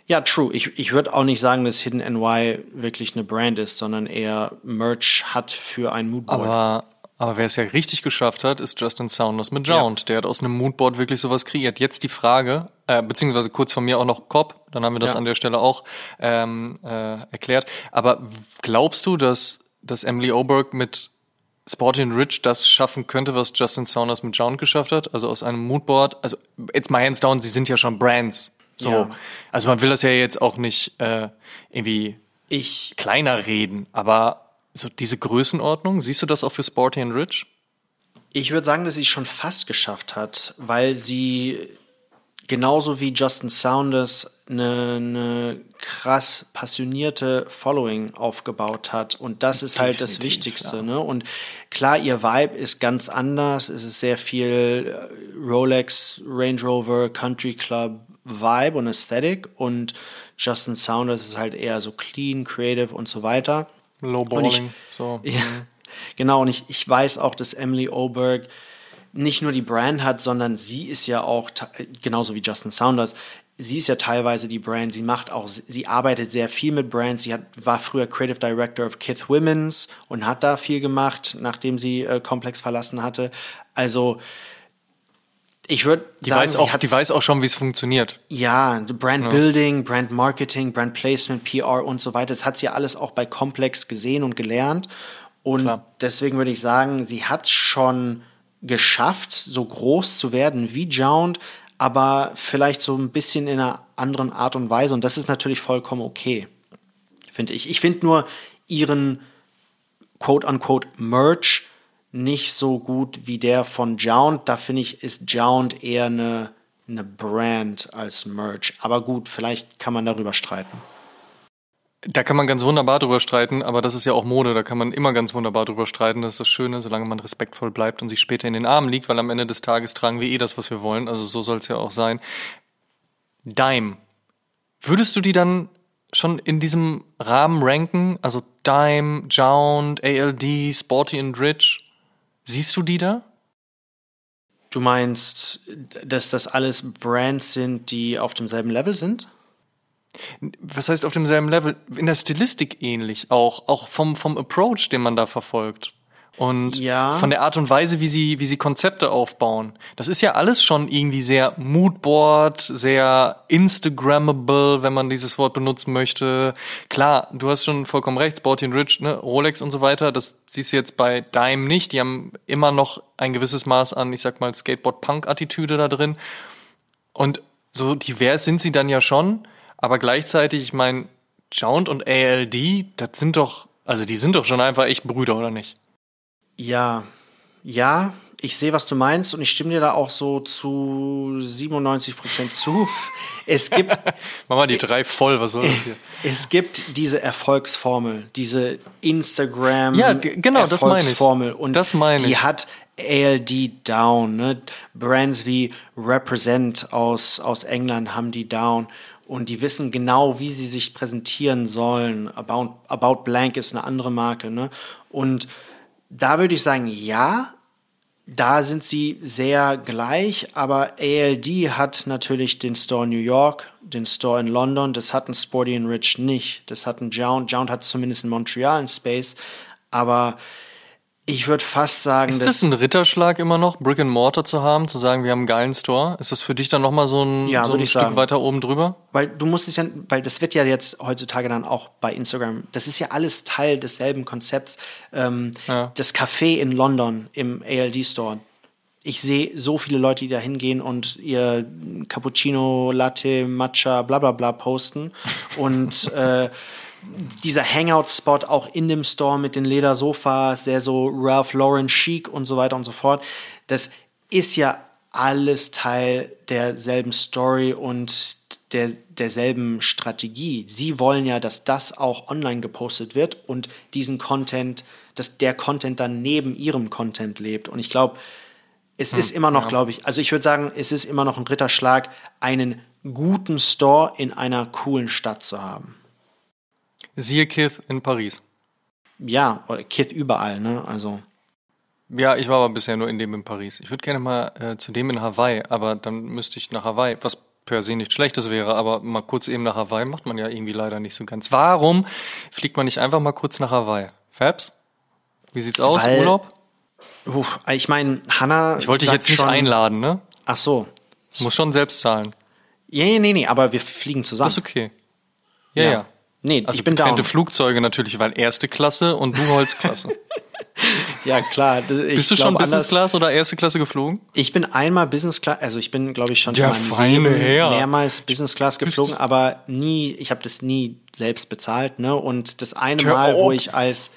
Ja, true. Ich, ich würde auch nicht sagen, dass Hidden NY wirklich eine Brand ist, sondern eher Merch hat für ein Moodboard. Aber aber wer es ja richtig geschafft hat, ist Justin Saunders mit Jound. Ja. Der hat aus einem Moodboard wirklich sowas kreiert. Jetzt die Frage, äh, beziehungsweise kurz von mir auch noch Cobb, dann haben wir das ja. an der Stelle auch ähm, äh, erklärt. Aber glaubst du, dass, dass Emily Oberg mit Sporting Rich das schaffen könnte, was Justin Saunders mit Jound geschafft hat? Also aus einem Moodboard, also jetzt mal hands down, sie sind ja schon Brands. So. Ja. Also man will das ja jetzt auch nicht äh, irgendwie ich kleiner reden, aber so diese Größenordnung, siehst du das auch für Sporty and Rich? Ich würde sagen, dass sie es schon fast geschafft hat, weil sie genauso wie Justin Saunders eine, eine krass passionierte Following aufgebaut hat. Und das ist Definitiv, halt das Wichtigste. Ja. Ne? Und klar, ihr Vibe ist ganz anders. Es ist sehr viel äh, Rolex, Range Rover, Country Club Vibe und Aesthetic. Und Justin Saunders ist halt eher so clean, creative und so weiter. Lowballing. so. (laughs) Ja, genau, und ich, ich weiß auch, dass Emily Oberg nicht nur die Brand hat, sondern sie ist ja auch, genauso wie Justin Saunders, sie ist ja teilweise die Brand, sie macht auch, sie arbeitet sehr viel mit Brands, sie hat, war früher Creative Director of Kith Women's und hat da viel gemacht, nachdem sie äh, Komplex verlassen hatte. Also ich würde sagen, weiß auch, die weiß auch schon, wie es funktioniert. Ja, Brand ja. Building, Brand Marketing, Brand Placement, PR und so weiter. Das hat sie alles auch bei Complex gesehen und gelernt. Und Klar. deswegen würde ich sagen, sie hat schon geschafft, so groß zu werden wie Jound, aber vielleicht so ein bisschen in einer anderen Art und Weise. Und das ist natürlich vollkommen okay, finde ich. Ich finde nur ihren quote-unquote Merch nicht so gut wie der von Jound. Da finde ich, ist Jound eher eine, eine Brand als Merch. Aber gut, vielleicht kann man darüber streiten. Da kann man ganz wunderbar drüber streiten, aber das ist ja auch Mode, da kann man immer ganz wunderbar drüber streiten. Das ist das Schöne, solange man respektvoll bleibt und sich später in den Armen liegt, weil am Ende des Tages tragen wir eh das, was wir wollen. Also so soll es ja auch sein. Dime. Würdest du die dann schon in diesem Rahmen ranken? Also Dime, Jound, ALD, Sporty and Rich? Siehst du die da? Du meinst, dass das alles Brands sind, die auf demselben Level sind? Was heißt auf demselben Level? In der Stilistik ähnlich auch, auch vom, vom Approach, den man da verfolgt und ja. von der Art und Weise, wie sie, wie sie Konzepte aufbauen. Das ist ja alles schon irgendwie sehr Moodboard, sehr Instagrammable, wenn man dieses Wort benutzen möchte. Klar, du hast schon vollkommen recht, Sporty Rich, ne, Rolex und so weiter, das siehst du jetzt bei Dime nicht. Die haben immer noch ein gewisses Maß an, ich sag mal, Skateboard-Punk-Attitüde da drin. Und so divers sind sie dann ja schon, aber gleichzeitig, ich meine, Jound und ALD, das sind doch, also die sind doch schon einfach echt Brüder, oder nicht? Ja, ja, ich sehe, was du meinst und ich stimme dir da auch so zu 97 Prozent zu. Es gibt. (laughs) Mach mal die drei voll, was soll das (laughs) hier? Es gibt diese Erfolgsformel, diese Instagram ja, genau, Erfolgsformel. Und das meine die hat ALD down. Ne? Brands wie Represent aus, aus England haben die down. Und die wissen genau, wie sie sich präsentieren sollen. About, About Blank ist eine andere Marke. Ne? Und da würde ich sagen, ja, da sind sie sehr gleich, aber ALD hat natürlich den Store in New York, den Store in London, das hat ein Sporty and Rich nicht. Das hat ein Jound, Jound hat zumindest in Montreal einen Space, aber ich würde fast sagen, Ist das ein Ritterschlag immer noch, Brick and Mortar zu haben, zu sagen, wir haben einen geilen Store? Ist das für dich dann nochmal so ein, Ja, so ein Stück sagen. weiter oben drüber? Weil du musst es ja, weil das wird ja jetzt heutzutage dann auch bei Instagram, das ist ja alles Teil desselben Konzepts. Ähm, Ja. Das Café in London im ALD Store. Ich sehe so viele Leute, die da hingehen und ihr Cappuccino, Latte, Matcha, bla bla bla posten. Und äh, dieser Hangout-Spot auch in dem Store mit den Ledersofas, sehr so Ralph Lauren chic und so weiter und so fort. Das ist ja alles Teil derselben Story und der, derselben Strategie. Sie wollen ja, dass das auch online gepostet wird und diesen Content, dass der Content dann neben ihrem Content lebt. Und ich glaube, es ist immer noch, glaube ich, also ich würde sagen, es ist immer noch ein Ritterschlag, einen guten Store in einer coolen Stadt zu haben. Siehe Kith in Paris. Ja, oder Kith überall, ne? Also. Ja, ich war aber bisher nur in dem in Paris. Ich würde gerne mal äh, zu dem in Hawaii, aber dann müsste ich nach Hawaii, was per se nicht schlechtes wäre, aber mal kurz eben nach Hawaii macht man ja irgendwie leider nicht so ganz. Warum fliegt man nicht einfach mal kurz nach Hawaii? Fabs? Wie sieht's aus? Weil- Urlaub? Puh, ich meine, Hannah. Ich wollte dich jetzt nicht schon, einladen, ne? Ach so. Muss schon selbst zahlen. Ja, ja, nee, nee, aber wir fliegen zusammen. Das ist okay. Ja, ja. Nee, Also ich bin down. getrennte Flugzeuge natürlich, weil erste Klasse und du Holzklasse. (laughs) Ja, klar. Bist du schon Business anders- Class oder erste Klasse geflogen? Ich bin einmal Business Class, also ich bin, glaube ich, schon Der feine Herr. mehrmals Business Class geflogen, aber nie, ich habe das nie selbst bezahlt, ne? Und das eine Tja, Mal, wo ob. ich als,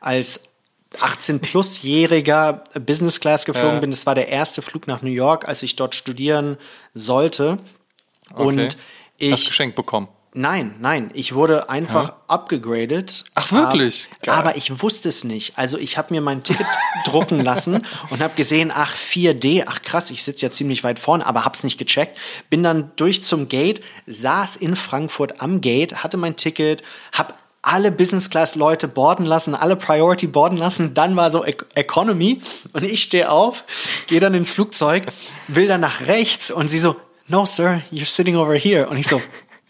als 18-plus-jähriger Business Class geflogen Ja. bin, das war der erste Flug nach New York, als ich dort studieren sollte. Und Hast ich, geschenkt bekommen. Nein, nein, ich wurde einfach abgegradet. Ach, wirklich? Aber, Geil. aber ich wusste es nicht. Also ich habe mir mein Ticket (laughs) drucken lassen und habe gesehen, ach 4D, ach krass, ich sitze ja ziemlich weit vorne, aber hab's nicht gecheckt. Bin dann durch zum Gate, saß in Frankfurt am Gate, hatte mein Ticket, hab alle Business Class Leute boarden lassen, alle Priority boarden lassen, dann war so E- Economy und ich stehe auf, gehe dann ins Flugzeug, will dann nach rechts und sie so, no sir, you're sitting over here und ich so,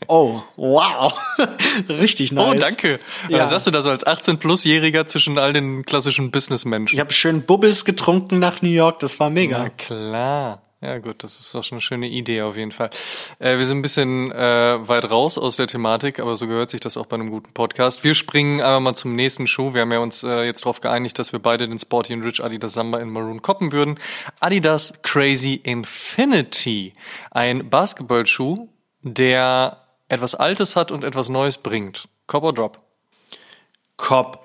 oh, wow, (laughs) richtig nice. Oh, danke. Und Ja. Dann sagst du da so als 18-plus-Jähriger zwischen all den klassischen Businessmenschen. Ich habe schön Bubbles getrunken nach New York, das war mega. Na klar. Ja gut, das ist doch schon eine schöne Idee auf jeden Fall. Äh, wir sind ein bisschen äh, weit raus aus der Thematik, aber so gehört sich das auch bei einem guten Podcast. Wir springen einfach mal zum nächsten Schuh. Wir haben ja uns äh, jetzt darauf geeinigt, dass wir beide den Sporty and Rich Adidas Samba in Maroon koppen würden. Adidas Crazy Infinity. Ein Basketballschuh, der etwas Altes hat und etwas Neues bringt. Cop or Drop? Cop,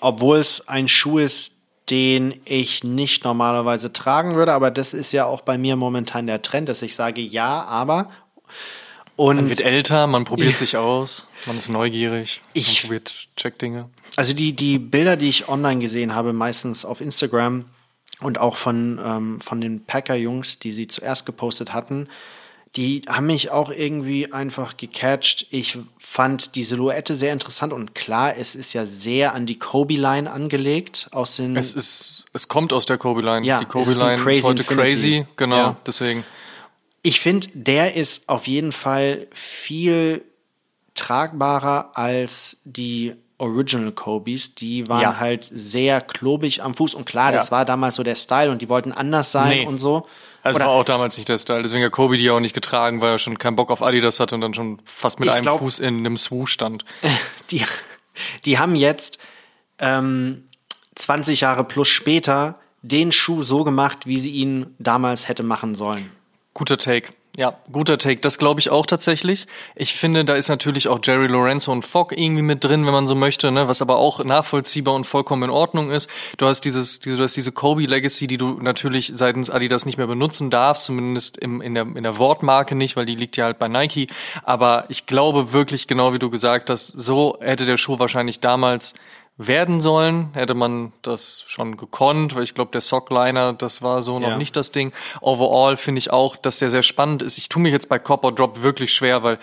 obwohl es ein Schuh ist, den ich nicht normalerweise tragen würde, aber das ist ja auch bei mir momentan der Trend, dass ich sage ja, aber und Man wird älter, man probiert sich aus, man ist neugierig, Ich- man probiert Check-Dinge. Also die, die Bilder, die ich online gesehen habe, meistens auf Instagram und auch von, ähm, von den Packer-Jungs, die sie zuerst gepostet hatten, die haben mich auch irgendwie einfach gecatcht. Ich fand die Silhouette sehr interessant und klar, es ist ja sehr an die Kobe-Line angelegt aus den. Es ist, es kommt aus der Kobe-Line. Ja, Die ist Kobe-Line ist, Crazy heute Infinity. crazy, genau, Ja. deswegen. Ich finde, der ist auf jeden Fall viel tragbarer als die Original Kobe's. Die waren Ja. halt sehr klobig am Fuß. Und klar, das war damals so der Style und die wollten anders sein Nee. und so. Also Oder- war auch damals nicht der Style. Deswegen hat Kobe die auch nicht getragen, weil er schon keinen Bock auf Adidas hatte und dann schon fast mit einem glaub- Fuß in einem Swoosh stand. (laughs) die, die haben jetzt ähm, 20 Jahre plus später den Schuh so gemacht, wie sie ihn damals hätte machen sollen. Guter Take. Ja, guter Take. Das glaube ich auch tatsächlich. Ich finde, da ist natürlich auch Jerry Lorenzo und Fogg irgendwie mit drin, wenn man so möchte, ne? was aber auch nachvollziehbar und vollkommen in Ordnung ist. Du hast dieses, diese, du hast diese Kobe Legacy, die du natürlich seitens Adidas nicht mehr benutzen darfst, zumindest im, in, der, in der Wortmarke nicht, weil die liegt ja halt bei Nike. Aber ich glaube wirklich, genau wie du gesagt hast, so hätte der Schuh wahrscheinlich damals werden sollen, hätte man das schon gekonnt, weil ich glaube, der Sockliner, das war so noch Ja. nicht das Ding. Overall finde ich auch, dass der sehr spannend ist. Ich tue mich jetzt bei Copper Drop wirklich schwer, weil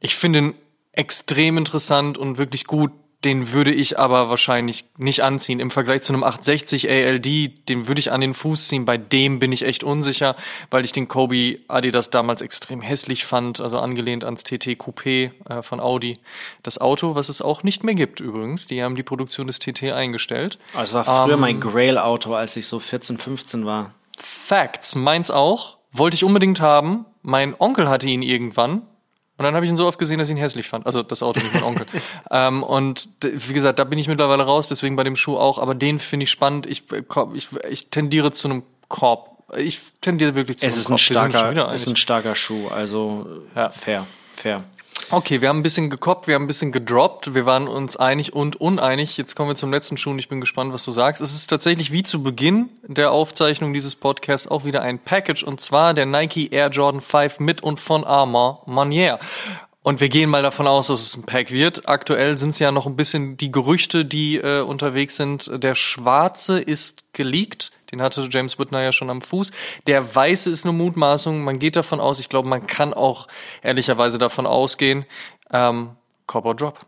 ich finde ihn extrem interessant und wirklich gut Den würde ich aber wahrscheinlich nicht anziehen. Im Vergleich zu einem 860 ALD, den würde ich an den Fuß ziehen. Bei dem bin ich echt unsicher, weil ich den Kobe Adidas damals extrem hässlich fand, also angelehnt ans TT Coupé äh, von Audi. Das Auto, was es auch nicht mehr gibt übrigens. Die haben die Produktion des TT eingestellt. Also war früher ähm, mein Grail-Auto, als ich so 14, 15 war. Facts, meins auch. Wollte ich unbedingt haben. Mein Onkel hatte ihn irgendwann und dann habe ich ihn so oft gesehen, dass ich ihn hässlich fand. Also das Auto, nicht mein Onkel. (laughs) ähm, und wie gesagt, da bin ich mittlerweile raus, deswegen bei dem Schuh auch. Aber den finde ich spannend. Ich, ich, ich tendiere zu einem Korb. Ich tendiere wirklich zu es einem ist Korb. Ein starker, es ist ein starker Schuh. Also ja. fair, fair. Okay, wir haben ein bisschen gekoppt, wir haben ein bisschen gedroppt, wir waren uns einig und uneinig. Jetzt kommen wir zum letzten Schuh und ich bin gespannt, was du sagst. Es ist tatsächlich wie zu Beginn der Aufzeichnung dieses Podcasts auch wieder ein Package und zwar der Nike Air Jordan 5 mit und von Armand Manier. Und wir gehen mal davon aus, dass es ein Pack wird. Aktuell sind es ja noch ein bisschen die Gerüchte, die äh, unterwegs sind. Der schwarze ist geleakt. Den hatte James Whitner ja schon am Fuß. Der weiße ist eine Mutmaßung. Man geht davon aus. Ich glaube, man kann auch ehrlicherweise davon ausgehen. Ähm, Cop or Drop.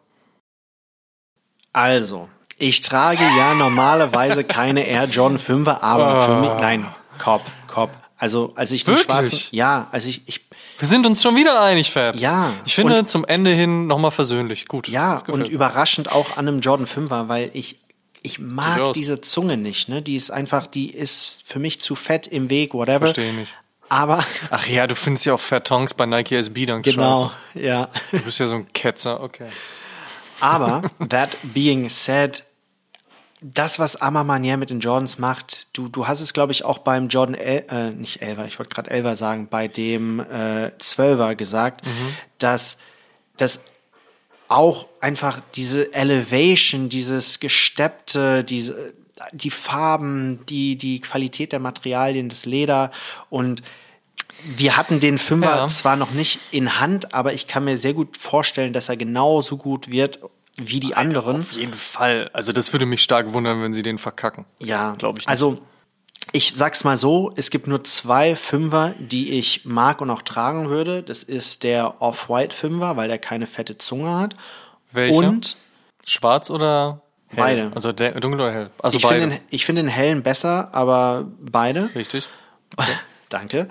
Also, ich trage ja normalerweise keine Air John 5er, aber für mich, nein, Cop, Cop. Also, als ich den Wirklich? schwarzen, ja, also ich, ich, Wir sind uns schon wieder einig, Fabs. Ja, Ich finde und- zum Ende hin nochmal versöhnlich. Gut. ja, und überraschend auch an einem Jordan 5er, weil ich, ich mag Durchaus. diese Zunge nicht, ne? Die ist einfach, die ist für mich zu fett im Weg, whatever. Verstehe ich nicht. Aber, (laughs) Ach ja, du findest ja auch Vertons bei Nike SB dann genau, scheiße. ja. Du bist ja so ein Ketzer, okay. Aber, (laughs) that being said, das, was Amma Manier mit den Jordans macht, du, du hast es, glaube ich, auch beim Jordan, El äh, nicht Elver, ich wollte gerade Elver sagen, bei dem äh, Zwölfer gesagt, dass das auch einfach diese Elevation, dieses Gesteppte, diese, die Farben, die, die Qualität der Materialien, das Leder und wir hatten den Fünfer Ja. zwar noch nicht in Hand, aber ich kann mir sehr gut vorstellen, dass er genauso gut wird wie die anderen. Auf jeden Fall. Also das würde mich stark wundern, wenn sie den verkacken. Ja, Glaub ich nicht. Also ich sag's mal so, es gibt nur zwei Fünfer, die ich mag und auch tragen würde. Das ist der Off-White Fünfer, weil der keine fette Zunge hat. Welcher? Und Schwarz oder hell? Beide. Also dunkel oder hell? Also ich beide. finde den, ich finde den hellen besser, aber beide. Richtig. (laughs) Danke.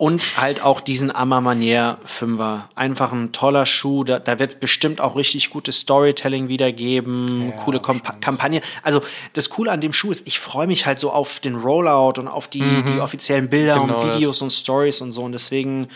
Und halt auch diesen Amma Manier Fünfer. Einfach ein toller Schuh. Da, da wird es bestimmt auch richtig gutes Storytelling wieder geben. coole Kompa Kampagne. Also das Coole an dem Schuh ist, ich freue mich halt so auf den Rollout und auf die, die offiziellen Bilder Genau und das. Videos und Stories und so. Und deswegen,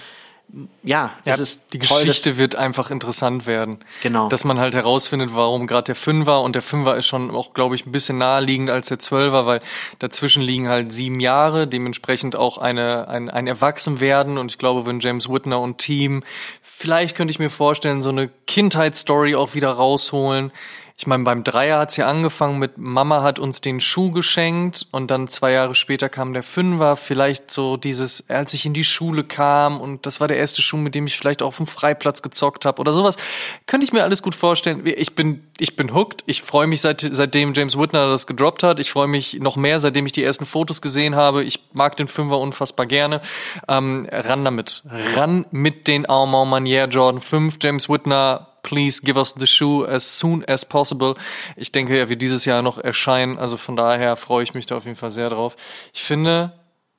ja, es Ja, ist die toll, Geschichte wird einfach interessant werden. Genau. Dass man halt herausfindet, warum gerade der Fünfer und der Fünfer ist schon auch, glaube ich, ein bisschen naheliegend als der Zwölfer, weil dazwischen liegen halt sieben Jahre, dementsprechend auch eine, ein, ein Erwachsenwerden und ich glaube, wenn James Whitner und Team, vielleicht könnte ich mir vorstellen, so eine Kindheitsstory auch wieder rausholen. Ich meine, beim Dreier hat's ja angefangen mit Mama hat uns den Schuh geschenkt und dann zwei Jahre später kam der Fünfer. Vielleicht so dieses, als ich in die Schule kam und das war der erste Schuh, mit dem ich vielleicht auch auf dem Freiplatz gezockt habe oder sowas. Könnte ich mir alles gut vorstellen. Ich bin, ich bin hooked. Ich freue mich seit, seitdem James Whitner das gedroppt hat. Ich freue mich noch mehr, seitdem ich die ersten Fotos gesehen habe. Ich mag den Fünfer unfassbar gerne. Ähm, ran damit. Ran mit den Armand Manier Jordan 5. James Whitner please give us the shoe as soon as possible. Ich denke, er wird dieses Jahr noch erscheinen, also von daher freue ich mich da auf jeden Fall sehr drauf. Ich finde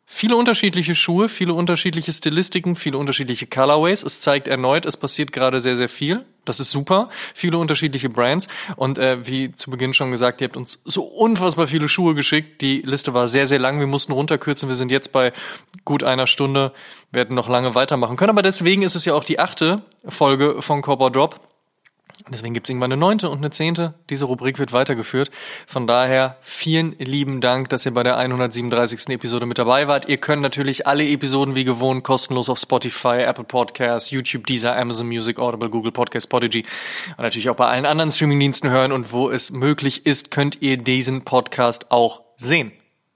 viele unterschiedliche Schuhe, viele unterschiedliche Stilistiken, viele unterschiedliche Colorways. Es zeigt erneut, es passiert gerade sehr, sehr viel. Das ist super. Viele unterschiedliche Brands. Und äh, wie zu Beginn schon gesagt, ihr habt uns so unfassbar viele Schuhe geschickt. Die Liste war sehr, sehr lang. Wir mussten runterkürzen. Wir sind jetzt bei gut einer Stunde. Wir hätten noch lange weitermachen können. Aber deswegen ist es ja auch die achte Folge von Copper Drop. Deswegen gibt es irgendwann eine neunte und eine zehnte. Diese Rubrik wird weitergeführt. Von daher vielen lieben Dank, dass ihr bei der 137. Episode mit dabei wart. Ihr könnt natürlich alle Episoden wie gewohnt kostenlos auf Spotify, Apple Podcasts, YouTube, Deezer, Amazon Music, Audible, Google Podcasts, Podigy und natürlich auch bei allen anderen Streamingdiensten hören. Und wo es möglich ist, könnt ihr diesen Podcast auch sehen.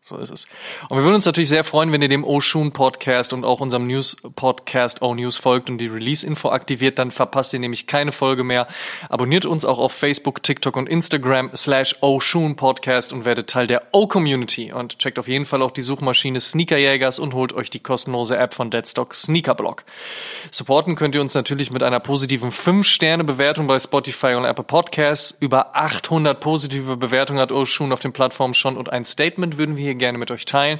So ist es. Und wir würden uns natürlich sehr freuen, wenn ihr dem Oshun Podcast und auch unserem News Podcast O News folgt und die Release-Info aktiviert, dann verpasst ihr nämlich keine Folge mehr. Abonniert uns auch auf Facebook, TikTok und Instagram slash Oshun Podcast und werdet Teil der O-Community und checkt auf jeden Fall auch die Suchmaschine Sneakerjägers und holt euch die kostenlose App von Deadstock Sneakerblock. Supporten könnt ihr uns natürlich mit einer positiven 5-Sterne-Bewertung bei Spotify und Apple Podcasts. Über 800 positive Bewertungen hat Oshun auf den Plattformen schon und ein Statement würden wir hier gerne mit euch teilen.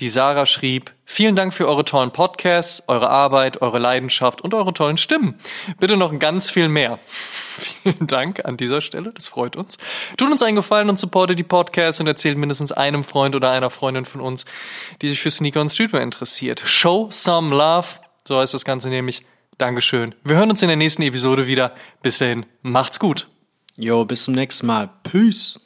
Die Sarah schrieb, vielen Dank für eure tollen Podcasts, eure Arbeit, eure Leidenschaft und eure tollen Stimmen. Bitte noch ganz viel mehr. (laughs) Vielen Dank an dieser Stelle, das freut uns. Tut uns einen Gefallen und supportet die Podcasts und erzählt mindestens einem Freund oder einer Freundin von uns, die sich für Sneaker und Streetwear interessiert. Show some love, so heißt das Ganze nämlich. Dankeschön. Wir hören uns in der nächsten Episode wieder. Bis dahin, macht's gut. Jo, bis zum nächsten Mal. Peace.